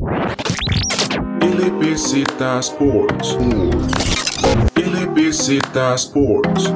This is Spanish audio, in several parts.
LBZ Sports. LBZ Sports.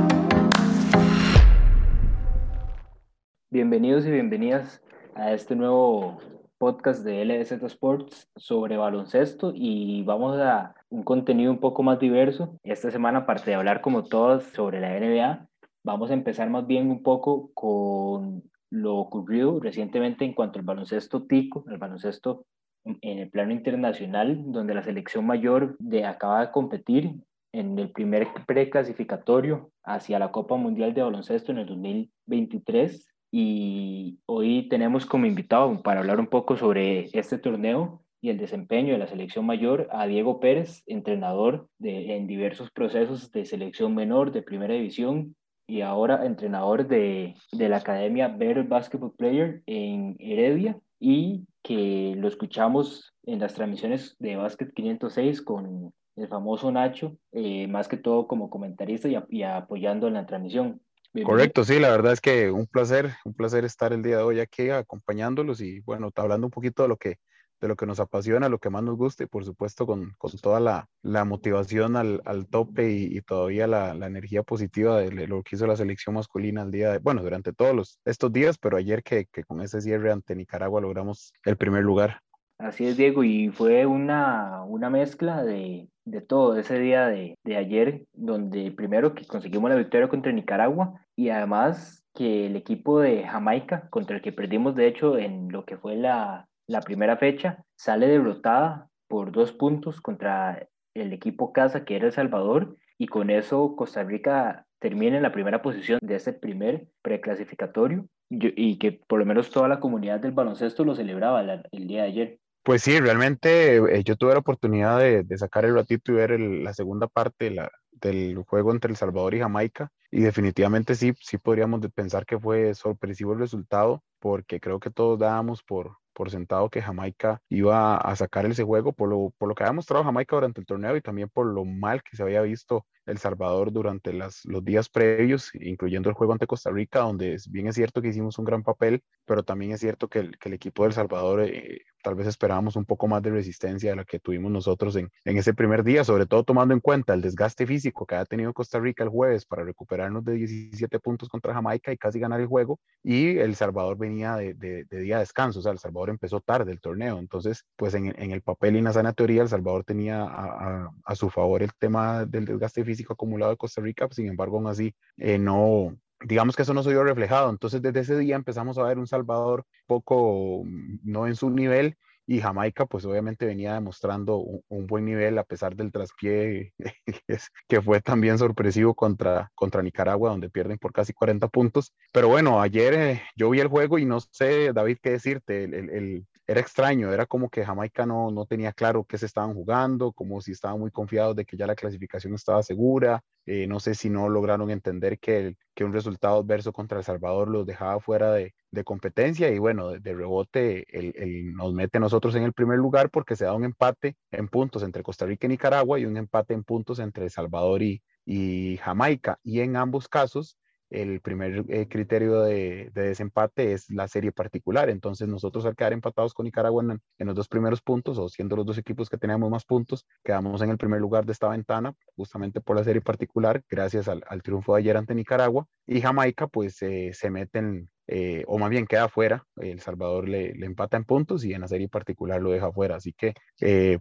Bienvenidos y bienvenidas a este nuevo podcast de LBZ Sports sobre baloncesto y vamos a un contenido un poco más diverso. Esta semana, aparte de hablar como todos sobre la NBA, vamos a empezar más bien un poco con lo ocurrido recientemente en cuanto al baloncesto tico, el baloncesto en el plano internacional, donde la selección mayor de, acaba de competir en el primer preclasificatorio hacia la Copa Mundial de Baloncesto en el 2023. Y hoy tenemos como invitado para hablar un poco sobre este torneo y el desempeño de la selección mayor a Diego Pérez, entrenador de, en diversos procesos de selección menor de primera división y ahora entrenador de, de la Academia Better Basketball Player en Heredia y que lo escuchamos en las transmisiones de Basket 506 con el famoso Nacho, eh, más que todo como comentarista y, apoyando en la transmisión. Correcto, sí, la verdad es que un placer, un placer estar el día de hoy aquí acompañándolos y bueno, hablando un poquito de lo que de lo que nos apasiona, lo que más nos gusta y por supuesto con, con toda la, la, motivación al, al tope y, todavía la, la, energía positiva de lo que hizo la selección masculina el día de, bueno, durante todos los, estos días, pero ayer que, que con ese cierre ante Nicaragua logramos el primer lugar. Así es, Diego, y fue una, una mezcla de, de todo ese día de, de ayer, donde primero que conseguimos la victoria contra Nicaragua y además que el equipo de Jamaica, contra el que perdimos de hecho en lo que fue la, la primera fecha, sale derrotada por dos puntos contra el equipo casa que era El Salvador y con eso Costa Rica termina en la primera posición de ese primer preclasificatorio y que por lo menos toda la comunidad del baloncesto lo celebraba el día de ayer. Pues sí, realmente eh, yo tuve la oportunidad de, sacar el ratito y ver la segunda parte del juego entre El Salvador y Jamaica y definitivamente sí, sí podríamos pensar que fue sorpresivo el resultado porque creo que todos dábamos por, por sentado que Jamaica iba a sacar ese juego, por lo, por lo que había mostrado Jamaica durante el torneo y también por lo mal que se había visto El Salvador durante los días previos, incluyendo el juego ante Costa Rica, donde bien es cierto que hicimos un gran papel, pero también es cierto que el, equipo de El Salvador eh, tal vez esperábamos un poco más de resistencia de la que tuvimos nosotros en, en ese primer día, sobre todo tomando en cuenta el desgaste físico que ha tenido Costa Rica el jueves para recuperarnos de 17 puntos contra Jamaica y casi ganar el juego, y El Salvador venía de, de, día de descanso, o sea, El Salvador empezó tarde el torneo, entonces, pues en, el papel y en la sana teoría, El Salvador tenía a, a, su favor el tema del desgaste físico acumulado de Costa Rica, sin embargo, aún así, eh, no, digamos que eso no se vio reflejado. Entonces, desde ese día empezamos a ver un Salvador poco no en su nivel y Jamaica, pues obviamente venía demostrando un, buen nivel a pesar del traspié que fue también sorpresivo contra, contra Nicaragua, donde pierden por casi 40 puntos. Pero bueno, ayer eh, yo vi el juego y no sé, David, qué decirte. El, el, era extraño, era como que Jamaica no, no tenía claro qué se estaban jugando, como si estaban muy confiados de que ya la clasificación estaba segura. Eh, no sé si no lograron entender que, que un resultado adverso contra El Salvador los dejaba fuera de, de competencia y bueno, de, rebote el, nos mete nosotros en el primer lugar porque se da un empate en puntos entre Costa Rica y Nicaragua y un empate en puntos entre El Salvador y, y Jamaica. Y en ambos casos el primer eh, criterio de, desempate es la serie particular. Entonces nosotros al quedar empatados con Nicaragua en, los dos primeros puntos, o siendo los dos equipos que teníamos más puntos, quedamos en el primer lugar de esta ventana, justamente por la serie particular, gracias al, triunfo de ayer ante Nicaragua. Y Jamaica pues eh, se meten, eh, o más bien queda fuera, El Salvador le, empata en puntos y en la serie particular lo deja fuera. Así que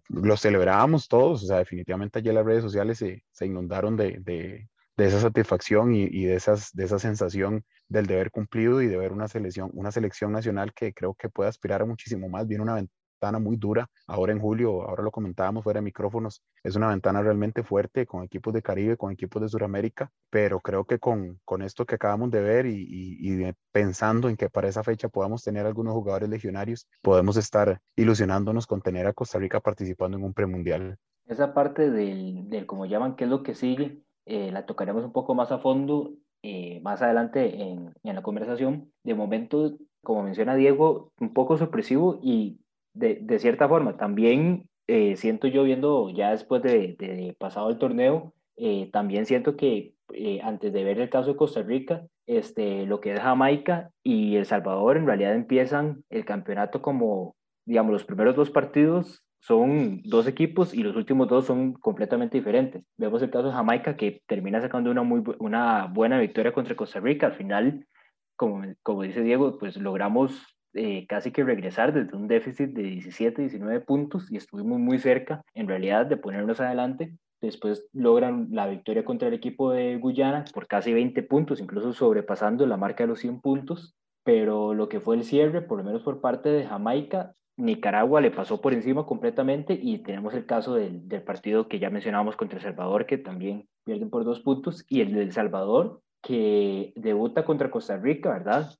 lo celebrábamos todos, o sea, definitivamente ayer las redes sociales se, se inundaron de, de esa satisfacción y, de, esas, de esa sensación del deber cumplido y de ver una selección, una selección nacional que creo que puede aspirar a muchísimo más. Viene una ventana muy dura, ahora en julio, ahora lo comentábamos fuera de micrófonos, es una ventana realmente fuerte con equipos de Caribe, con equipos de Sudamérica, pero creo que con, con esto que acabamos de ver y, y, pensando en que para esa fecha podamos tener algunos jugadores legionarios, podemos estar ilusionándonos con tener a Costa Rica participando en un premundial. Esa parte del, del como llaman, qué es lo que sigue, eh, la tocaremos un poco más a fondo eh, más adelante en, en, la conversación. De momento, como menciona Diego, un poco sorpresivo y de, de cierta forma también eh, siento yo viendo ya después de, de pasado el torneo, también siento que antes de ver el caso de Costa Rica, este, lo que es Jamaica y El Salvador en realidad empiezan el campeonato como digamos, los primeros dos partidos son dos equipos y los últimos dos son completamente diferentes. Vemos el caso de Jamaica que termina sacando una, muy, una buena victoria contra Costa Rica. Al final, como, como dice Diego, pues logramos eh, casi que regresar desde un déficit de 17, 19 puntos y estuvimos muy cerca en realidad de ponernos adelante. Después logran la victoria contra el equipo de Guyana por casi 20 puntos, incluso sobrepasando la marca de los 100 puntos. Pero lo que fue el cierre, por lo menos por parte de Jamaica, Nicaragua le pasó por encima completamente y tenemos el caso del, del, partido que ya mencionábamos contra El Salvador, que también pierden por dos puntos, y el del Salvador, que debuta contra Costa Rica, ¿verdad?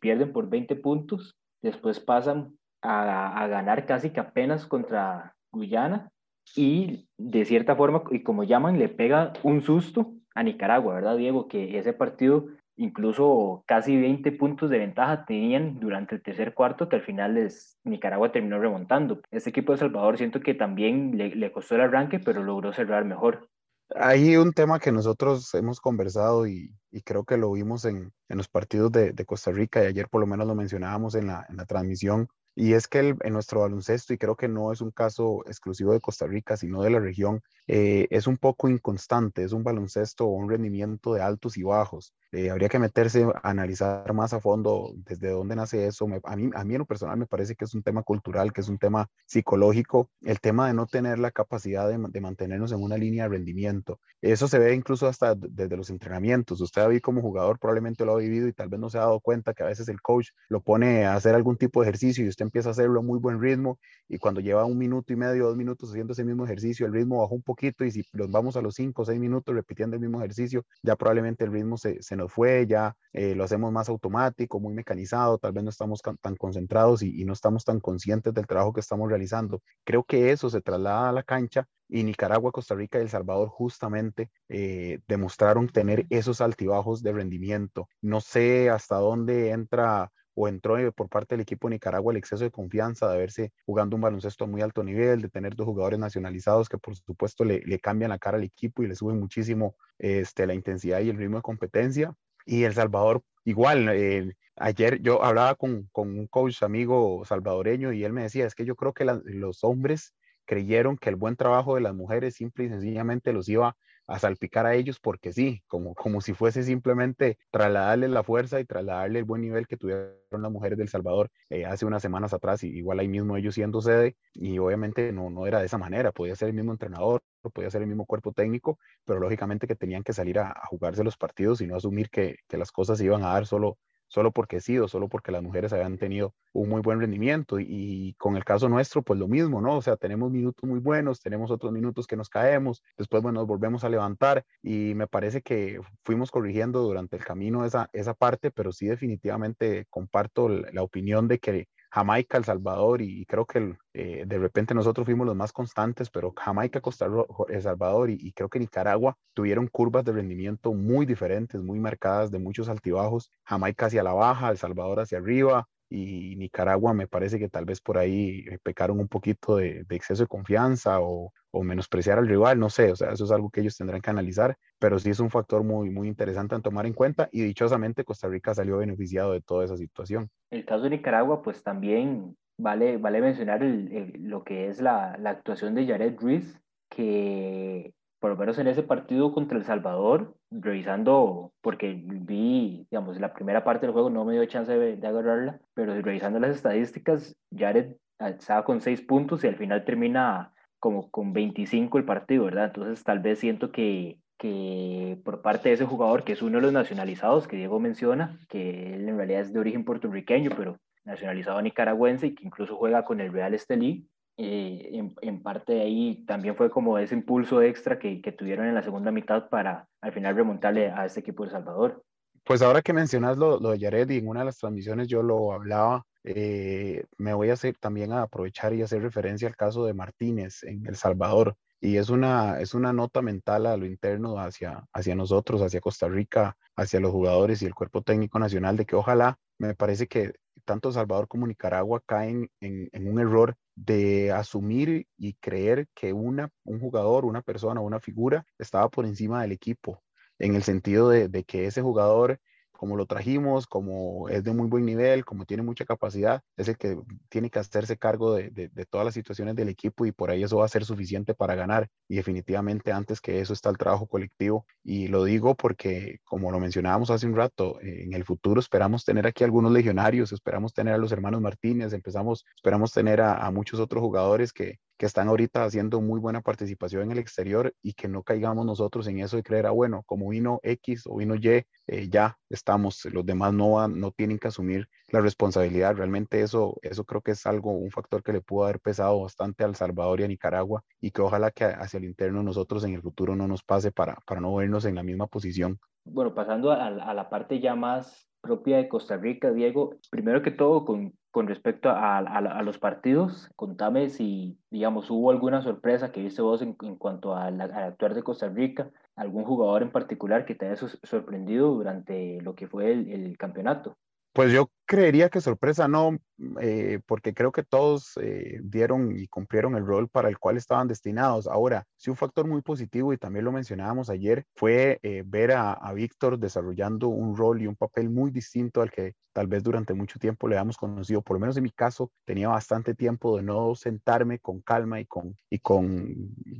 Pierden por 20 puntos, después pasan a, a ganar casi que apenas contra Guyana y de cierta forma, y como llaman, le pega un susto a Nicaragua, ¿verdad, Diego? Que ese partido incluso casi 20 puntos de ventaja tenían durante el tercer cuarto que al final les, Nicaragua terminó remontando. Este equipo de Salvador siento que también le, le costó el arranque, pero logró cerrar mejor. Hay un tema que nosotros hemos conversado y, y creo que lo vimos en, en los partidos de, de, Costa Rica y ayer por lo menos lo mencionábamos en la, en la transmisión y es que el, en nuestro baloncesto, y creo que no es un caso exclusivo de Costa Rica, sino de la región, eh, es un poco inconstante, es un baloncesto o un rendimiento de altos y bajos. Eh, habría que meterse a analizar más a fondo desde dónde nace eso. a, mí, a mí en lo personal me parece que es un tema cultural, que es un tema psicológico, el tema de no tener la capacidad de, de mantenernos en una línea de rendimiento. Eso se ve incluso hasta desde los entrenamientos. Usted ha como jugador probablemente lo ha vivido y tal vez no se ha dado cuenta que a veces el coach lo pone a hacer algún tipo de ejercicio y usted empieza a hacerlo a muy buen ritmo y cuando lleva un minuto y medio, dos minutos haciendo ese mismo ejercicio, el ritmo bajó un poquito y si los vamos a los cinco o seis minutos repitiendo el mismo ejercicio, ya probablemente el ritmo se, se nos fue, ya eh, lo hacemos más automático, muy mecanizado, tal vez no estamos tan concentrados y, no estamos tan conscientes del trabajo que estamos realizando. Creo que eso se traslada a la cancha y Nicaragua, Costa Rica y El Salvador justamente eh, demostraron tener esos altibajos de rendimiento. No sé hasta dónde entra o entró por parte del equipo de Nicaragua el exceso de confianza de verse jugando un baloncesto a muy alto nivel, de tener dos jugadores nacionalizados que por supuesto le, le cambian la cara al equipo y le suben muchísimo este, la intensidad y el ritmo de competencia. Y El Salvador igual, eh, ayer yo hablaba con, con, un coach amigo salvadoreño y él me decía, es que yo creo que los hombres creyeron que el buen trabajo de las mujeres simple y sencillamente los iba a salpicar a ellos porque sí, como, como si fuese simplemente trasladarles la fuerza y trasladarle el buen nivel que tuvieron las mujeres del Salvador eh, hace unas semanas atrás, y igual ahí mismo ellos siendo sede, y obviamente no, no era de esa manera, podía ser el mismo entrenador, podía ser el mismo cuerpo técnico, pero lógicamente que tenían que salir a, a jugarse los partidos y no asumir que, que las cosas se iban a dar solo solo porque sí o solo porque las mujeres habían tenido un muy buen rendimiento. Y, con el caso nuestro, pues lo mismo, ¿no? O sea, tenemos minutos muy buenos, tenemos otros minutos que nos caemos, después, bueno, nos volvemos a levantar y me parece que fuimos corrigiendo durante el camino esa, esa parte, pero sí definitivamente comparto la opinión de que Jamaica, El Salvador y, creo que eh, de repente nosotros fuimos los más constantes, pero Jamaica, Costa El Salvador y, creo que Nicaragua tuvieron curvas de rendimiento muy diferentes, muy marcadas de muchos altibajos. Jamaica hacia la baja, El Salvador hacia arriba, y Nicaragua me parece que tal vez por ahí eh, pecaron un poquito de, de exceso de confianza o, o, menospreciar al rival, no sé, o sea, eso es algo que ellos tendrán que analizar, pero sí es un factor muy, muy interesante en tomar en cuenta y dichosamente Costa Rica salió beneficiado de toda esa situación. El caso de Nicaragua, pues también vale, vale mencionar el, el, lo que es la, la actuación de Jared Ruiz, que por lo menos en ese partido contra El Salvador, revisando, porque vi, digamos, la primera parte del juego no me dio chance de, de agarrarla, pero revisando las estadísticas, Jared estaba con seis puntos y al final termina como con 25 el partido, ¿verdad? Entonces tal vez siento que, que por parte de ese jugador, que es uno de los nacionalizados que Diego menciona, que él en realidad es de origen puertorriqueño, pero nacionalizado nicaragüense y que incluso juega con el Real Estelí, eh, en, en, parte de ahí también fue como ese impulso extra que, que, tuvieron en la segunda mitad para al final remontarle a este equipo de Salvador. Pues ahora que mencionas lo, lo de Jared y en una de las transmisiones yo lo hablaba, eh, me voy a hacer también a aprovechar y hacer referencia al caso de Martínez en El Salvador. Y es una, es una nota mental a lo interno hacia, hacia nosotros, hacia Costa Rica, hacia los jugadores y el cuerpo técnico nacional, de que ojalá, me parece que tanto Salvador como Nicaragua caen en, en un error de asumir y creer que una, un jugador, una persona, una figura estaba por encima del equipo, en el sentido de, de que ese jugador como lo trajimos, como es de muy buen nivel, como tiene mucha capacidad, es el que tiene que hacerse cargo de, de, todas las situaciones del equipo y por ahí eso va a ser suficiente para ganar. Y definitivamente antes que eso está el trabajo colectivo. Y lo digo porque, como lo mencionábamos hace un rato, en el futuro esperamos tener aquí algunos legionarios, esperamos tener a los hermanos Martínez, empezamos, esperamos tener a muchos otros jugadores que, que están ahorita haciendo muy buena participación en el exterior y que no caigamos nosotros en eso de creer, ah, bueno, como vino X o vino Y, eh, ya estamos, los demás no, no tienen que asumir la responsabilidad. Realmente eso, eso creo que es algo, un factor que le pudo haber pesado bastante al Salvador y a Nicaragua y que ojalá que hacia el interno nosotros en el futuro no nos pase para, para no vernos en la misma posición. Bueno, pasando a, a la parte ya más propia de Costa Rica, Diego, primero que todo, con, con respecto a, a, los partidos, contame si, digamos, hubo alguna sorpresa que viste vos en, en cuanto al actuar de Costa Rica, algún jugador en particular que te haya sorprendido durante lo que fue el, el campeonato. Pues yo creería que sorpresa no, eh, porque creo que todos eh, dieron y cumplieron el rol para el cual estaban destinados. Ahora, sí un factor muy positivo, y también lo mencionábamos ayer, fue eh, ver a, a Víctor desarrollando un rol y un papel muy distinto al que tal vez durante mucho tiempo le habíamos conocido. Por lo menos en mi caso, tenía bastante tiempo de no sentarme con calma y con, y con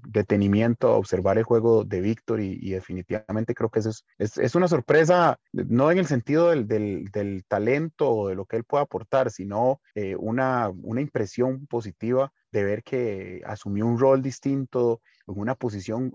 detenimiento a observar el juego de Víctor y, definitivamente creo que eso es, es, es, una sorpresa, no en el sentido del, del, del talento de lo que él pueda aportar, sino eh, una, una impresión positiva de ver que asumió un rol distinto, en una posición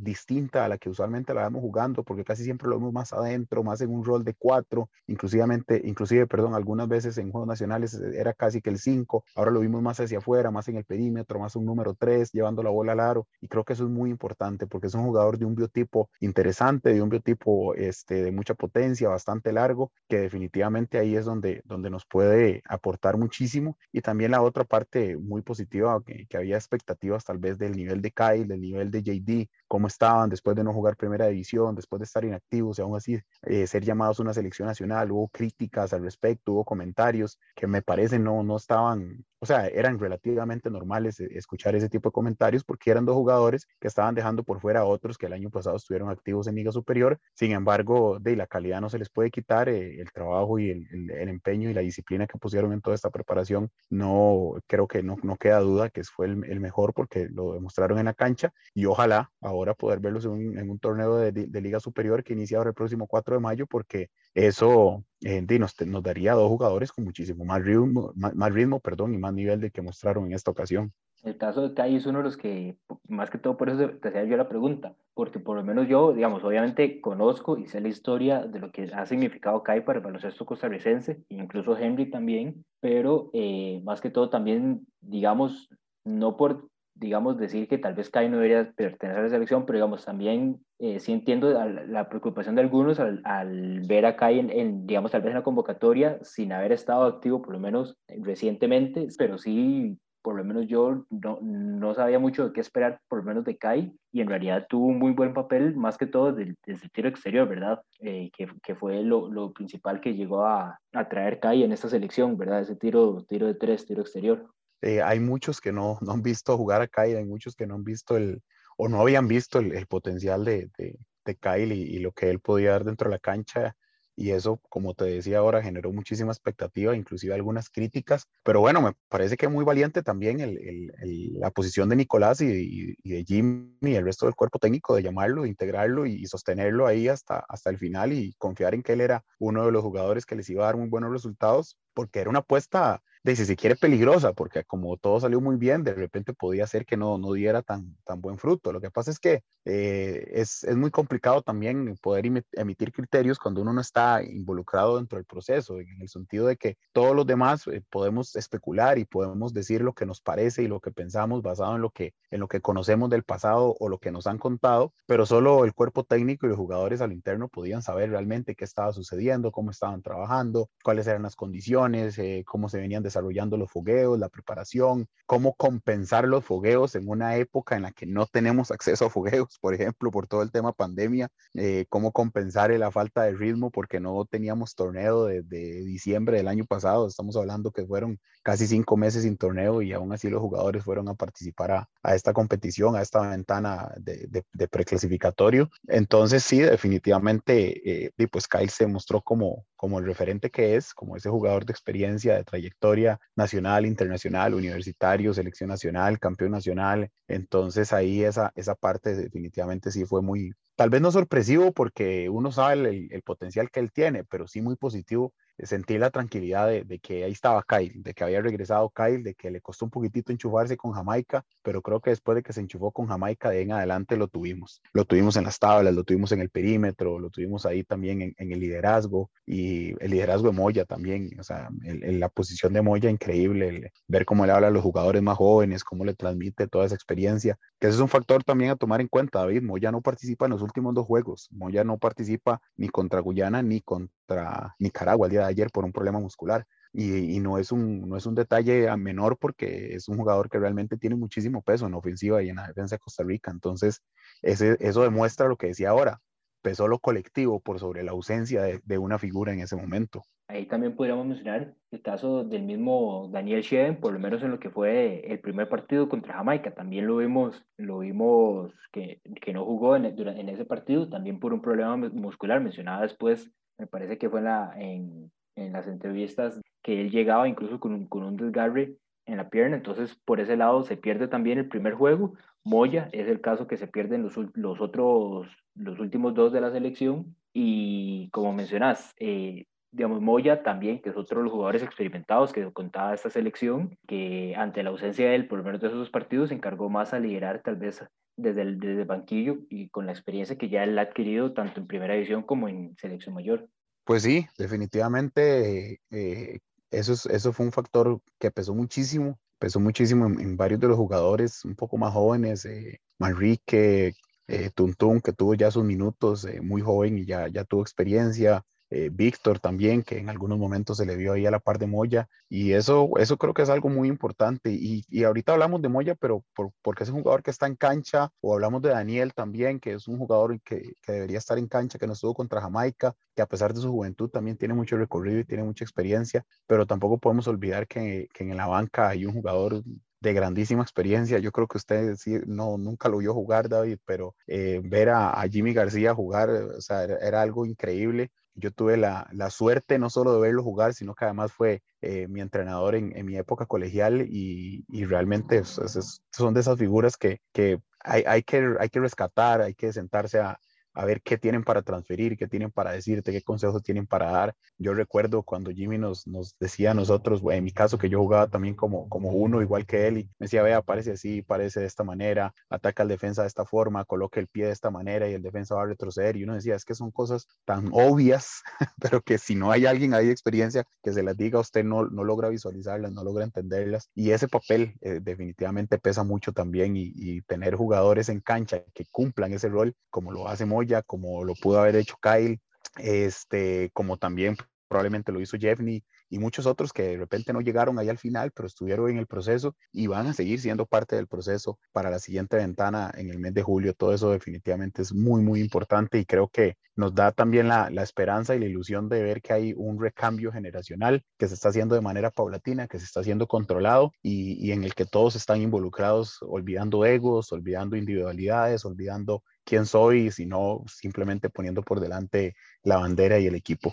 distinta a la que usualmente la vemos jugando, porque casi siempre lo vemos más adentro, más en un rol de cuatro, inclusivamente, inclusive, perdón, algunas veces en Juegos Nacionales era casi que el cinco, ahora lo vimos más hacia afuera, más en el perímetro, más un número tres, llevando la bola al aro, y creo que eso es muy importante, porque es un jugador de un biotipo interesante, de un biotipo este, de mucha potencia, bastante largo, que definitivamente ahí es donde, donde nos puede aportar muchísimo, y también la otra parte muy positiva, que, que había expectativas tal vez del nivel de Kyle, del nivel de JD, cómo estaban después de no jugar primera división, después de estar inactivos y aún así eh, ser llamados a una selección nacional. Hubo críticas al respecto, hubo comentarios que me parece no, no estaban o sea, eran relativamente normales eh, escuchar ese tipo de comentarios porque eran dos jugadores que estaban dejando por fuera a otros que el año pasado estuvieron activos en Liga Superior. Sin embargo, de la calidad no se les puede quitar, eh, el trabajo y el, empeño y la disciplina que pusieron en toda esta preparación, no creo que no, no queda duda que fue el, mejor porque lo demostraron en la cancha y ojalá ahora poder verlos en un, torneo de, de, Liga Superior que inicia ahora el próximo 4 de mayo porque eso eh, nos, nos, daría dos jugadores con muchísimo más ritmo, más, más ritmo perdón, y más nivel de que mostraron en esta ocasión. El caso de Kai es uno de los que, más que todo por eso te hacía yo la pregunta, porque por lo menos yo, digamos, obviamente conozco y sé la historia de lo que ha significado Kai para el baloncesto costarricense, incluso Henry también, pero eh, más que todo también, digamos, no por digamos, decir que tal vez Kai no debería pertenecer a la selección, pero digamos, también eh, sí entiendo la, preocupación de algunos al, al ver a Kai en, en, digamos, tal vez en la convocatoria sin haber estado activo, por lo menos recientemente, pero sí, por lo menos yo no, no sabía mucho de qué esperar, por lo menos de Kai, y en realidad tuvo un muy buen papel, más que todo desde, desde el tiro exterior, ¿verdad? Eh, que, que, fue lo, lo, principal que llegó a, a traer Kai en esta selección, ¿verdad? Ese tiro, tiro de tres, tiro exterior. Eh, hay muchos que no, no, han visto jugar a Kyle, hay muchos que no han visto el, o no habían visto el, potencial de, de, Kyle y, lo que él podía dar dentro de la cancha. Y eso, como te decía ahora, generó muchísima expectativa, inclusive algunas críticas. Pero bueno, me parece que muy valiente también el, la posición de Nicolás y, y, de Jimmy y el resto del cuerpo técnico de llamarlo, de integrarlo y, sostenerlo ahí hasta, hasta el final y confiar en que él era uno de los jugadores que les iba a dar muy buenos resultados, porque era una apuesta de si se quiere peligrosa, porque como todo salió muy bien, de repente podía ser que no, no diera tan, tan buen fruto. Lo que pasa es que eh, es, es, muy complicado también poder emitir criterios cuando uno no está involucrado dentro del proceso, en el sentido de que todos los demás eh, podemos especular y podemos decir lo que nos parece y lo que pensamos basado en lo que, en lo que conocemos del pasado o lo que nos han contado, pero solo el cuerpo técnico y los jugadores al interno podían saber realmente qué estaba sucediendo, cómo estaban trabajando, cuáles eran las condiciones eh, cómo se venían desarrollando los fogueos, la preparación, cómo compensar los fogueos en una época en la que no tenemos acceso a fogueos, por ejemplo, por todo el tema pandemia, eh, cómo compensar la falta de ritmo porque no teníamos torneo desde diciembre del año pasado, estamos hablando que fueron casi cinco meses sin torneo y aún así los jugadores fueron a participar a, esta competición, a esta ventana de, de, preclasificatorio. Entonces sí, definitivamente, eh, pues Kyle se mostró como, como el referente que es, como ese jugador de experiencia, de trayectoria nacional, internacional, universitario, selección nacional, campeón nacional. Entonces ahí esa, esa parte definitivamente sí fue muy, tal vez no sorpresivo porque uno sabe el, el potencial que él tiene, pero sí muy positivo sentí la tranquilidad de, que ahí estaba Kyle, de que había regresado Kyle, de que le costó un poquitito enchufarse con Jamaica, pero creo que después de que se enchufó con Jamaica, de en adelante lo tuvimos. Lo tuvimos en las tablas, lo tuvimos en el perímetro, lo tuvimos ahí también en, el liderazgo y el liderazgo de Moya también, o sea, la posición de Moya increíble, ver cómo le habla a los jugadores más jóvenes, cómo le transmite toda esa experiencia, que ese es un factor también a tomar en cuenta, David. Moya no participa en los últimos dos juegos, Moya no participa ni contra Guyana ni contra Nicaragua el día de ayer por un problema muscular. Y, no, es un, no es un detalle menor porque es un jugador que realmente tiene muchísimo peso en la ofensiva y en la defensa de Costa Rica. Entonces, eso demuestra lo que decía ahora, pesó lo colectivo por sobre la ausencia de, una figura en ese momento. Ahí también podríamos mencionar el caso del mismo Daniel Sheven, por lo menos en lo que fue el primer partido contra Jamaica. También lo vimos, lo vimos que, que no jugó en, en ese partido, también por un problema muscular. Mencionaba después me parece que fue en, la, en, en las entrevistas que él llegaba incluso con un, con un desgarre en la pierna, entonces por ese lado se pierde también el primer juego. Moya es el caso que se pierden los, los otros, los últimos dos de la selección y como mencionas, eh, digamos, Moya también, que es otro de los jugadores experimentados que contaba esta selección, que ante la ausencia de él, por lo menos de esos dos partidos, se encargó más a liderar tal vez desde el, desde banquillo y con la experiencia que ya él ha adquirido tanto en primera división como en selección mayor. Pues sí, definitivamente eh, eso, es, eso fue un factor que pesó muchísimo, pesó muchísimo en, varios de los jugadores un poco más jóvenes, eh, Manrique, eh, Tuntún, que tuvo ya sus minutos, eh, muy joven y ya, ya tuvo experiencia, eh, Víctor también, que en algunos momentos se le vio ahí a la par de Moya, y eso, eso creo que es algo muy importante. Y, y ahorita hablamos de Moya, pero por, porque es un jugador que está en cancha, o hablamos de Daniel también, que es un jugador que, que, debería estar en cancha, que no estuvo contra Jamaica, que a pesar de su juventud también tiene mucho recorrido y tiene mucha experiencia, pero tampoco podemos olvidar que, que en la banca hay un jugador de grandísima experiencia. Yo creo que usted no, nunca lo vio jugar, David, pero eh, ver a, Jimmy García jugar, o sea, era, algo increíble yo tuve la, la, suerte no solo de verlo jugar, sino que además fue eh, mi entrenador en, mi época colegial y, y realmente son de esas figuras que, que, hay, hay que hay que rescatar, hay que sentarse a, a ver qué tienen para transferir, qué tienen para decirte, qué consejos tienen para dar. Yo recuerdo cuando Jimmy nos, nos decía a nosotros, en mi caso que yo jugaba también como, como uno, igual que él, y me decía, vea, parece así, parece de esta manera, ataca al defensa de esta forma, coloca el pie de esta manera y el defensa va a retroceder. Y uno decía, es que son cosas tan obvias, pero que si no hay alguien ahí de experiencia que se las diga, usted no, no logra visualizarlas, no logra entenderlas. Y ese papel eh, definitivamente pesa mucho también y, y tener jugadores en cancha que cumplan ese rol, como lo hace Moy como lo pudo haber hecho Kyle, este, como también probablemente lo hizo Jeffney y muchos otros que de repente no llegaron ahí al final, pero estuvieron en el proceso y van a seguir siendo parte del proceso para la siguiente ventana en el mes de julio. Todo eso definitivamente es muy, muy importante y creo que nos da también la, esperanza y la ilusión de ver que hay un recambio generacional que se está haciendo de manera paulatina, que se está haciendo controlado y en el que todos están involucrados, olvidando egos, olvidando individualidades, olvidando quién soy, sino simplemente poniendo por delante la bandera y el equipo.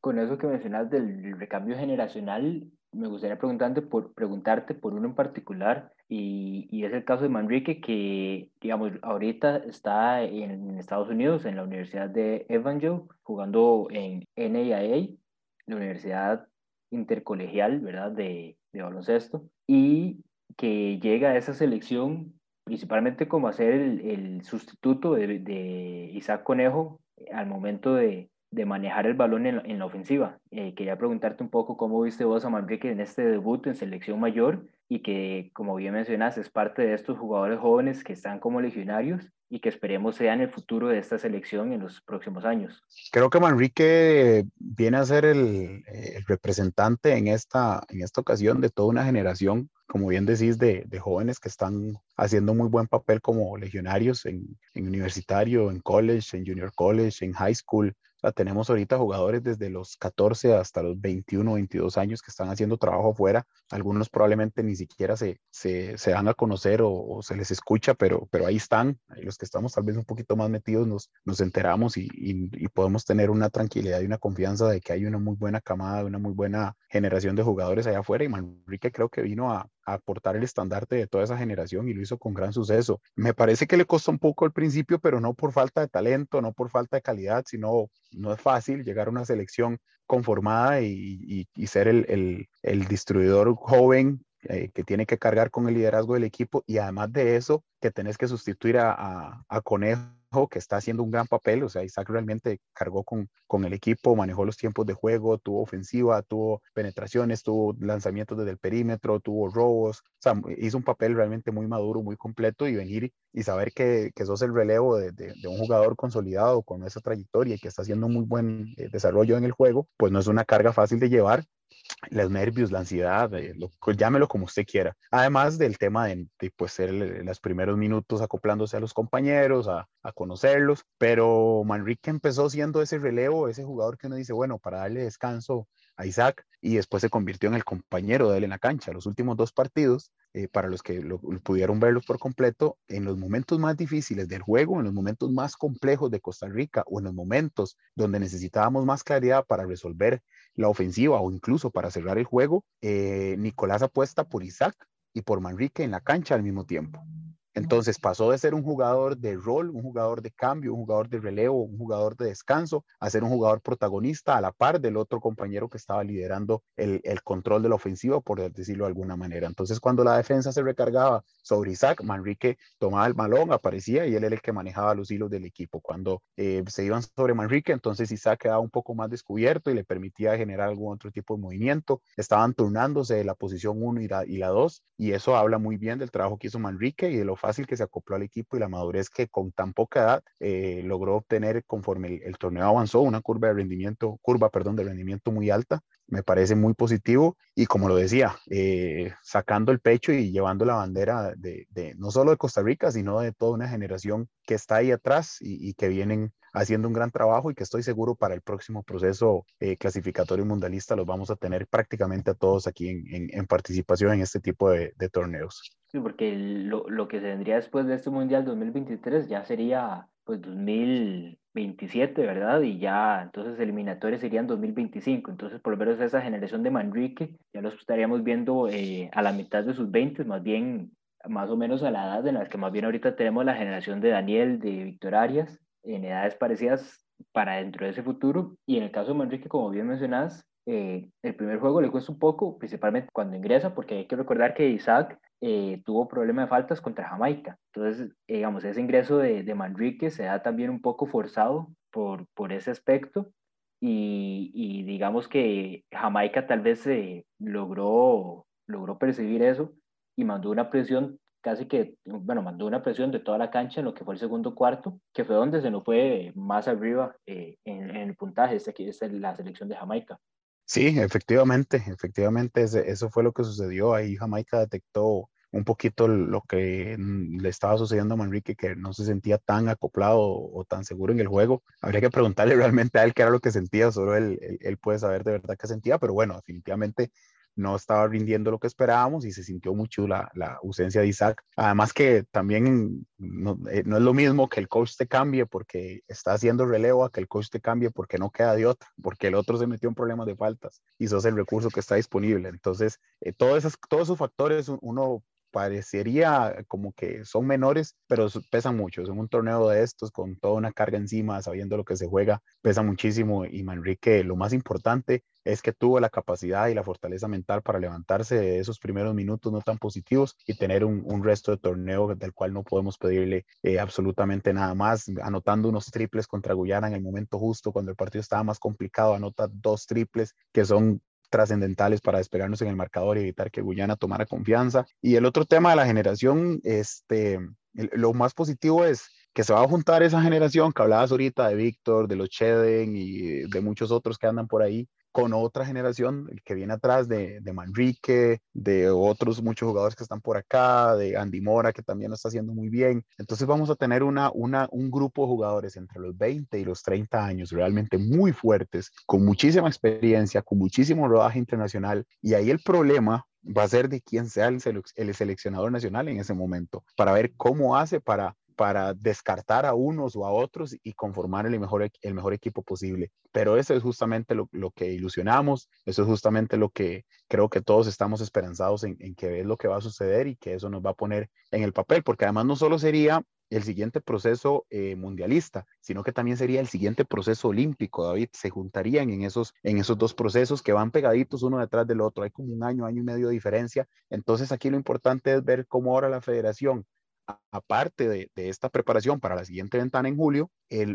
Con eso que mencionas del recambio generacional, me gustaría preguntarte por, preguntarte por uno en particular, y, y, es el caso de Manrique, que, digamos, ahorita está en Estados Unidos, en la Universidad de Evangel, jugando en NAIA, la Universidad Intercolegial, ¿verdad?, de, de baloncesto, y que llega a esa selección principalmente como hacer el, el sustituto de, de, Isaac Conejo al momento de, de manejar el balón en, en la ofensiva. Eh, quería preguntarte un poco cómo viste vos a Manrique en este debut en selección mayor y que, como bien mencionas, es parte de estos jugadores jóvenes que están como legionarios y que esperemos sean el futuro de esta selección en los próximos años. Creo que Manrique viene a ser el, el representante en esta, en esta ocasión de toda una generación, como bien decís, de, de, jóvenes que están haciendo muy buen papel como legionarios en, en universitario, en college, en junior college, en high school, tenemos ahorita jugadores desde los 14 hasta los 21, 22 años que están haciendo trabajo afuera. Algunos probablemente ni siquiera se, se, se dan a conocer o, o, se les escucha, pero, pero ahí están. Los que estamos tal vez un poquito más metidos nos, nos enteramos y, y, y, podemos tener una tranquilidad y una confianza de que hay una muy buena camada, una muy buena generación de jugadores allá afuera. Y Manrique creo que vino a, a aportar el estandarte de toda esa generación y lo hizo con gran suceso. Me parece que le costó un poco al principio, pero no por falta de talento, no por falta de calidad, sino no es fácil llegar a una selección conformada y, y, ser el, el, el, distribuidor joven eh, que tiene que cargar con el liderazgo del equipo y además de eso, que tenés que sustituir a, a Conejo que está haciendo un gran papel, o sea, Isaac realmente cargó con, con el equipo, manejó los tiempos de juego, tuvo ofensiva, tuvo penetraciones, tuvo lanzamientos desde el perímetro, tuvo robos, o sea, hizo un papel realmente muy maduro, muy completo y venir y saber que, que sos el relevo de, de, de, un jugador consolidado con esa trayectoria y que está haciendo muy buen eh, desarrollo en el juego, pues no es una carga fácil de llevar los nervios, la ansiedad, eh, lo, llámelo como usted quiera. Además del tema de, de pues, ser los primeros minutos acoplándose a los compañeros, a, a, conocerlos, pero Manrique empezó siendo ese relevo, ese jugador que uno dice, bueno, para darle descanso a Isaac y después se convirtió en el compañero de él en la cancha. Los últimos dos partidos, eh, para los que pudieron verlo por completo, en los momentos más difíciles del juego, en los momentos más complejos de Costa Rica o en los momentos donde necesitábamos más claridad para resolver la ofensiva o incluso para cerrar el juego, eh, Nicolás apuesta por Isaac y por Manrique en la cancha al mismo tiempo. Entonces pasó de ser un jugador de rol, un jugador de cambio, un jugador de relevo, un jugador de descanso, a ser un jugador protagonista a la par del otro compañero que estaba liderando el, el, control de la ofensiva, por decirlo de alguna manera. Entonces cuando la defensa se recargaba sobre Isaac, Manrique tomaba el balón, aparecía y él era el que manejaba los hilos del equipo. Cuando eh, se iban sobre Manrique, entonces Isaac quedaba un poco más descubierto y le permitía generar algún otro tipo de movimiento. Estaban turnándose de la posición 1 y la, y la 2 y eso habla muy bien del trabajo que hizo Manrique y de fácil que se acopló al equipo y la madurez que con tan poca edad eh, logró obtener conforme el, torneo avanzó, una curva de rendimiento, curva, perdón, de rendimiento muy alta. Me parece muy positivo y como lo decía, eh, sacando el pecho y llevando la bandera de, no solo de Costa Rica, sino de toda una generación que está ahí atrás y que vienen haciendo un gran trabajo y que estoy seguro para el próximo proceso eh, clasificatorio mundialista los vamos a tener prácticamente a todos aquí en, en, participación en este tipo de, torneos. Sí, porque lo, lo, que se vendría después de este Mundial 2023 ya sería pues 2027, ¿verdad? Y ya entonces eliminatorios serían 2025. Entonces, por lo menos esa generación de Manrique ya los estaríamos viendo eh, a la mitad de sus 20, más bien más o menos a la edad en la que más bien ahorita tenemos la generación de Daniel, de Víctor Arias, en edades parecidas para dentro de ese futuro. Y en el caso de Manrique, como bien mencionas, eh, el primer juego le cuesta un poco, principalmente cuando ingresa, porque hay que recordar que Isaac eh, tuvo problema de faltas contra Jamaica. Entonces, eh, digamos, ese ingreso de, de, Manrique se da también un poco forzado por, por ese aspecto. Y, y digamos que Jamaica tal vez logró, logró percibir eso y mandó una presión casi que, bueno, mandó una presión de toda la cancha en lo que fue el segundo cuarto, que fue donde se nos fue más arriba eh, en, en, el puntaje, esta es la selección de Jamaica. Sí, efectivamente, efectivamente, eso fue lo que sucedió. Ahí Jamaica detectó un poquito lo que le estaba sucediendo a Manrique, que no se sentía tan acoplado o tan seguro en el juego. Habría que preguntarle realmente a él qué era lo que sentía, solo él, él, él puede saber de verdad qué sentía, pero bueno, definitivamente no estaba rindiendo lo que esperábamos y se sintió mucho la, la ausencia de Isaac. Además que también no, eh, no, es lo mismo que el coach te cambie porque está haciendo relevo a que el coach te cambie porque no queda de otra, porque el otro se metió en problemas de faltas y sos el recurso que está disponible. Entonces, eh, todos, esos, todos esos factores uno parecería como que son menores, pero pesan mucho. En un torneo de estos, con toda una carga encima, sabiendo lo que se juega, pesa muchísimo. Y Manrique, lo más importante es que tuvo la capacidad y la fortaleza mental para levantarse de esos primeros minutos no tan positivos y tener un, un resto de torneo del cual no podemos pedirle eh, absolutamente nada más. Anotando unos triples contra Guyana en el momento justo, cuando el partido estaba más complicado, anota dos triples que son trascendentales para despegarnos en el marcador y evitar que Guyana tomara confianza. Y el otro tema de la generación, este, lo más positivo es que se va a juntar esa generación que hablabas ahorita de Víctor, de los Cheden y de muchos otros que andan por ahí, con otra generación que viene atrás de, de, Manrique, de otros muchos jugadores que están por acá, de Andy Mora, que también lo está haciendo muy bien. Entonces vamos a tener una, una, un grupo de jugadores entre los 20 y los 30 años realmente muy fuertes, con muchísima experiencia, con muchísimo rodaje internacional. Y ahí el problema va a ser de quién sea el, el seleccionador nacional en ese momento, para ver cómo hace para para descartar a unos o a otros y conformar el mejor, el mejor equipo posible. Pero eso es justamente lo, lo, que ilusionamos, eso es justamente lo que creo que todos estamos esperanzados en, que es lo que va a suceder y que eso nos va a poner en el papel, porque además no solo sería el siguiente proceso eh, mundialista, sino que también sería el siguiente proceso olímpico, David. Se juntarían en esos, en esos dos procesos que van pegaditos uno detrás del otro. Hay como un año, año y medio de diferencia. Entonces aquí lo importante es ver cómo ahora la federación aparte de, esta preparación para la siguiente ventana en julio,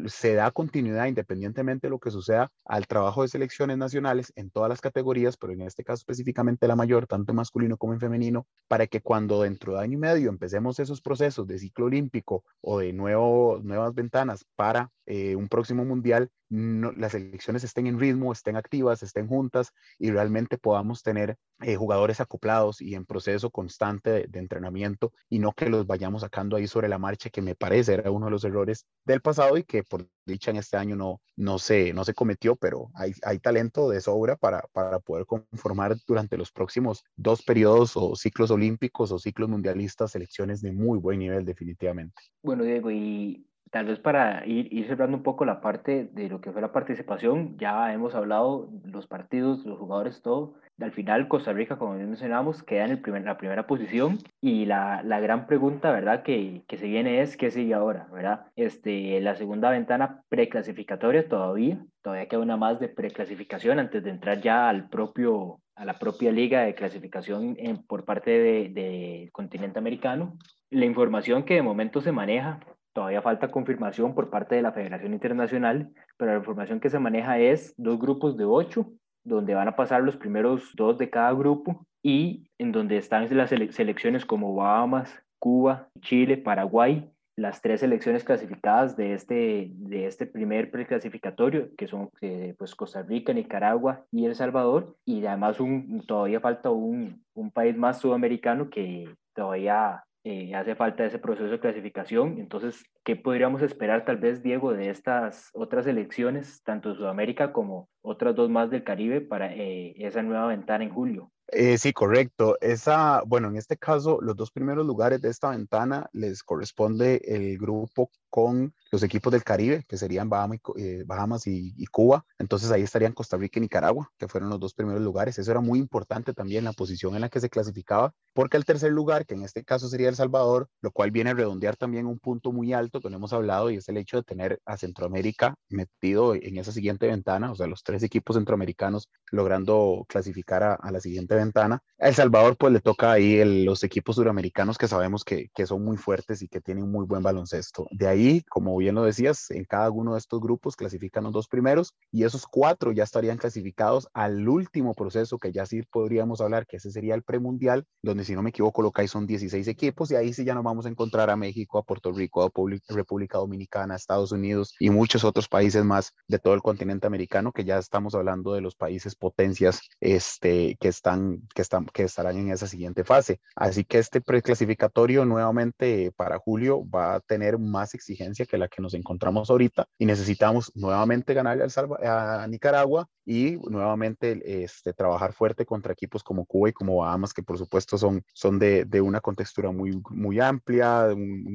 se da continuidad independientemente de lo que suceda al trabajo de selecciones nacionales en todas las categorías, pero en este caso específicamente la mayor, tanto en masculino como en femenino, para que cuando dentro de año y medio empecemos esos procesos de ciclo olímpico o de nuevo, nuevas ventanas para eh, un próximo mundial, las elecciones estén en ritmo, estén activas, estén juntas y realmente podamos tener eh, jugadores acoplados y en proceso constante de, entrenamiento y no que los vayamos sacando ahí sobre la marcha, que me parece era uno de los errores del pasado y que por dicha en este año no, no, se, no se cometió, pero hay, hay talento de sobra para, para poder conformar durante los próximos dos periodos o ciclos olímpicos o ciclos mundialistas selecciones de muy buen nivel definitivamente. Bueno, Diego, y Tal vez para ir, ir cerrando un poco la parte de lo que fue la participación, ya hemos hablado los partidos, los jugadores, todo. Al final, Costa Rica, como mencionamos, queda en el primer, la primera posición y la, la gran pregunta, ¿verdad?, que, que, se viene es, ¿qué sigue ahora, verdad? Este, la segunda ventana preclasificatoria todavía, todavía queda una más de preclasificación antes de entrar ya al propio, a la propia liga de clasificación en, por parte del de continente americano. La información que de momento se maneja Todavía falta confirmación por parte de la Federación Internacional, pero la información que se maneja es dos grupos de ocho, donde van a pasar los primeros dos de cada grupo y en donde están las selecciones como Bahamas, Cuba, Chile, Paraguay, las tres selecciones clasificadas de este, de este primer preclasificatorio, que son eh, pues Costa Rica, Nicaragua y El Salvador, y además un, todavía falta un, un país más sudamericano que todavía eh, hace falta ese proceso de clasificación. Entonces, ¿qué podríamos esperar tal vez, Diego, de estas otras elecciones, tanto Sudamérica como otras dos más del Caribe, para eh, esa nueva ventana en julio? Eh, sí, correcto. Esa, bueno, en este caso, los dos primeros lugares de esta ventana les corresponde el grupo con los equipos del Caribe, que serían eh, Bahamas y, Cuba. Entonces ahí estarían Costa Rica y Nicaragua, que fueron los dos primeros lugares. Eso era muy importante también, la posición en la que se clasificaba, porque el tercer lugar, que en este caso sería El Salvador, lo cual viene a redondear también un punto muy alto que no hemos hablado y es el hecho de tener a Centroamérica metido en esa siguiente ventana, o sea, los tres equipos centroamericanos logrando clasificar a, la siguiente ventana. A El Salvador pues le toca ahí los equipos suramericanos que sabemos que, que son muy fuertes y que tienen muy buen baloncesto. De ahí, como bien lo decías, en cada uno de estos grupos clasifican los dos primeros y esos cuatro ya estarían clasificados al último proceso que ya sí podríamos hablar, que ese sería el premundial, donde si no me equivoco lo que hay son 16 equipos y ahí sí ya nos vamos a encontrar a México, a Puerto Rico, a República Dominicana, Estados Unidos y muchos otros países más de todo el continente americano, que ya estamos hablando de los países potencias este, que, están, que, están, que estarán en esa siguiente fase. Así que este preclasificatorio nuevamente para julio va a tener más exigencia que la que nos encontramos ahorita y necesitamos nuevamente ganarle al a Nicaragua y nuevamente este, trabajar fuerte contra equipos como Cuba y como Bahamas, que por supuesto son, son de, de una contextura muy, muy amplia,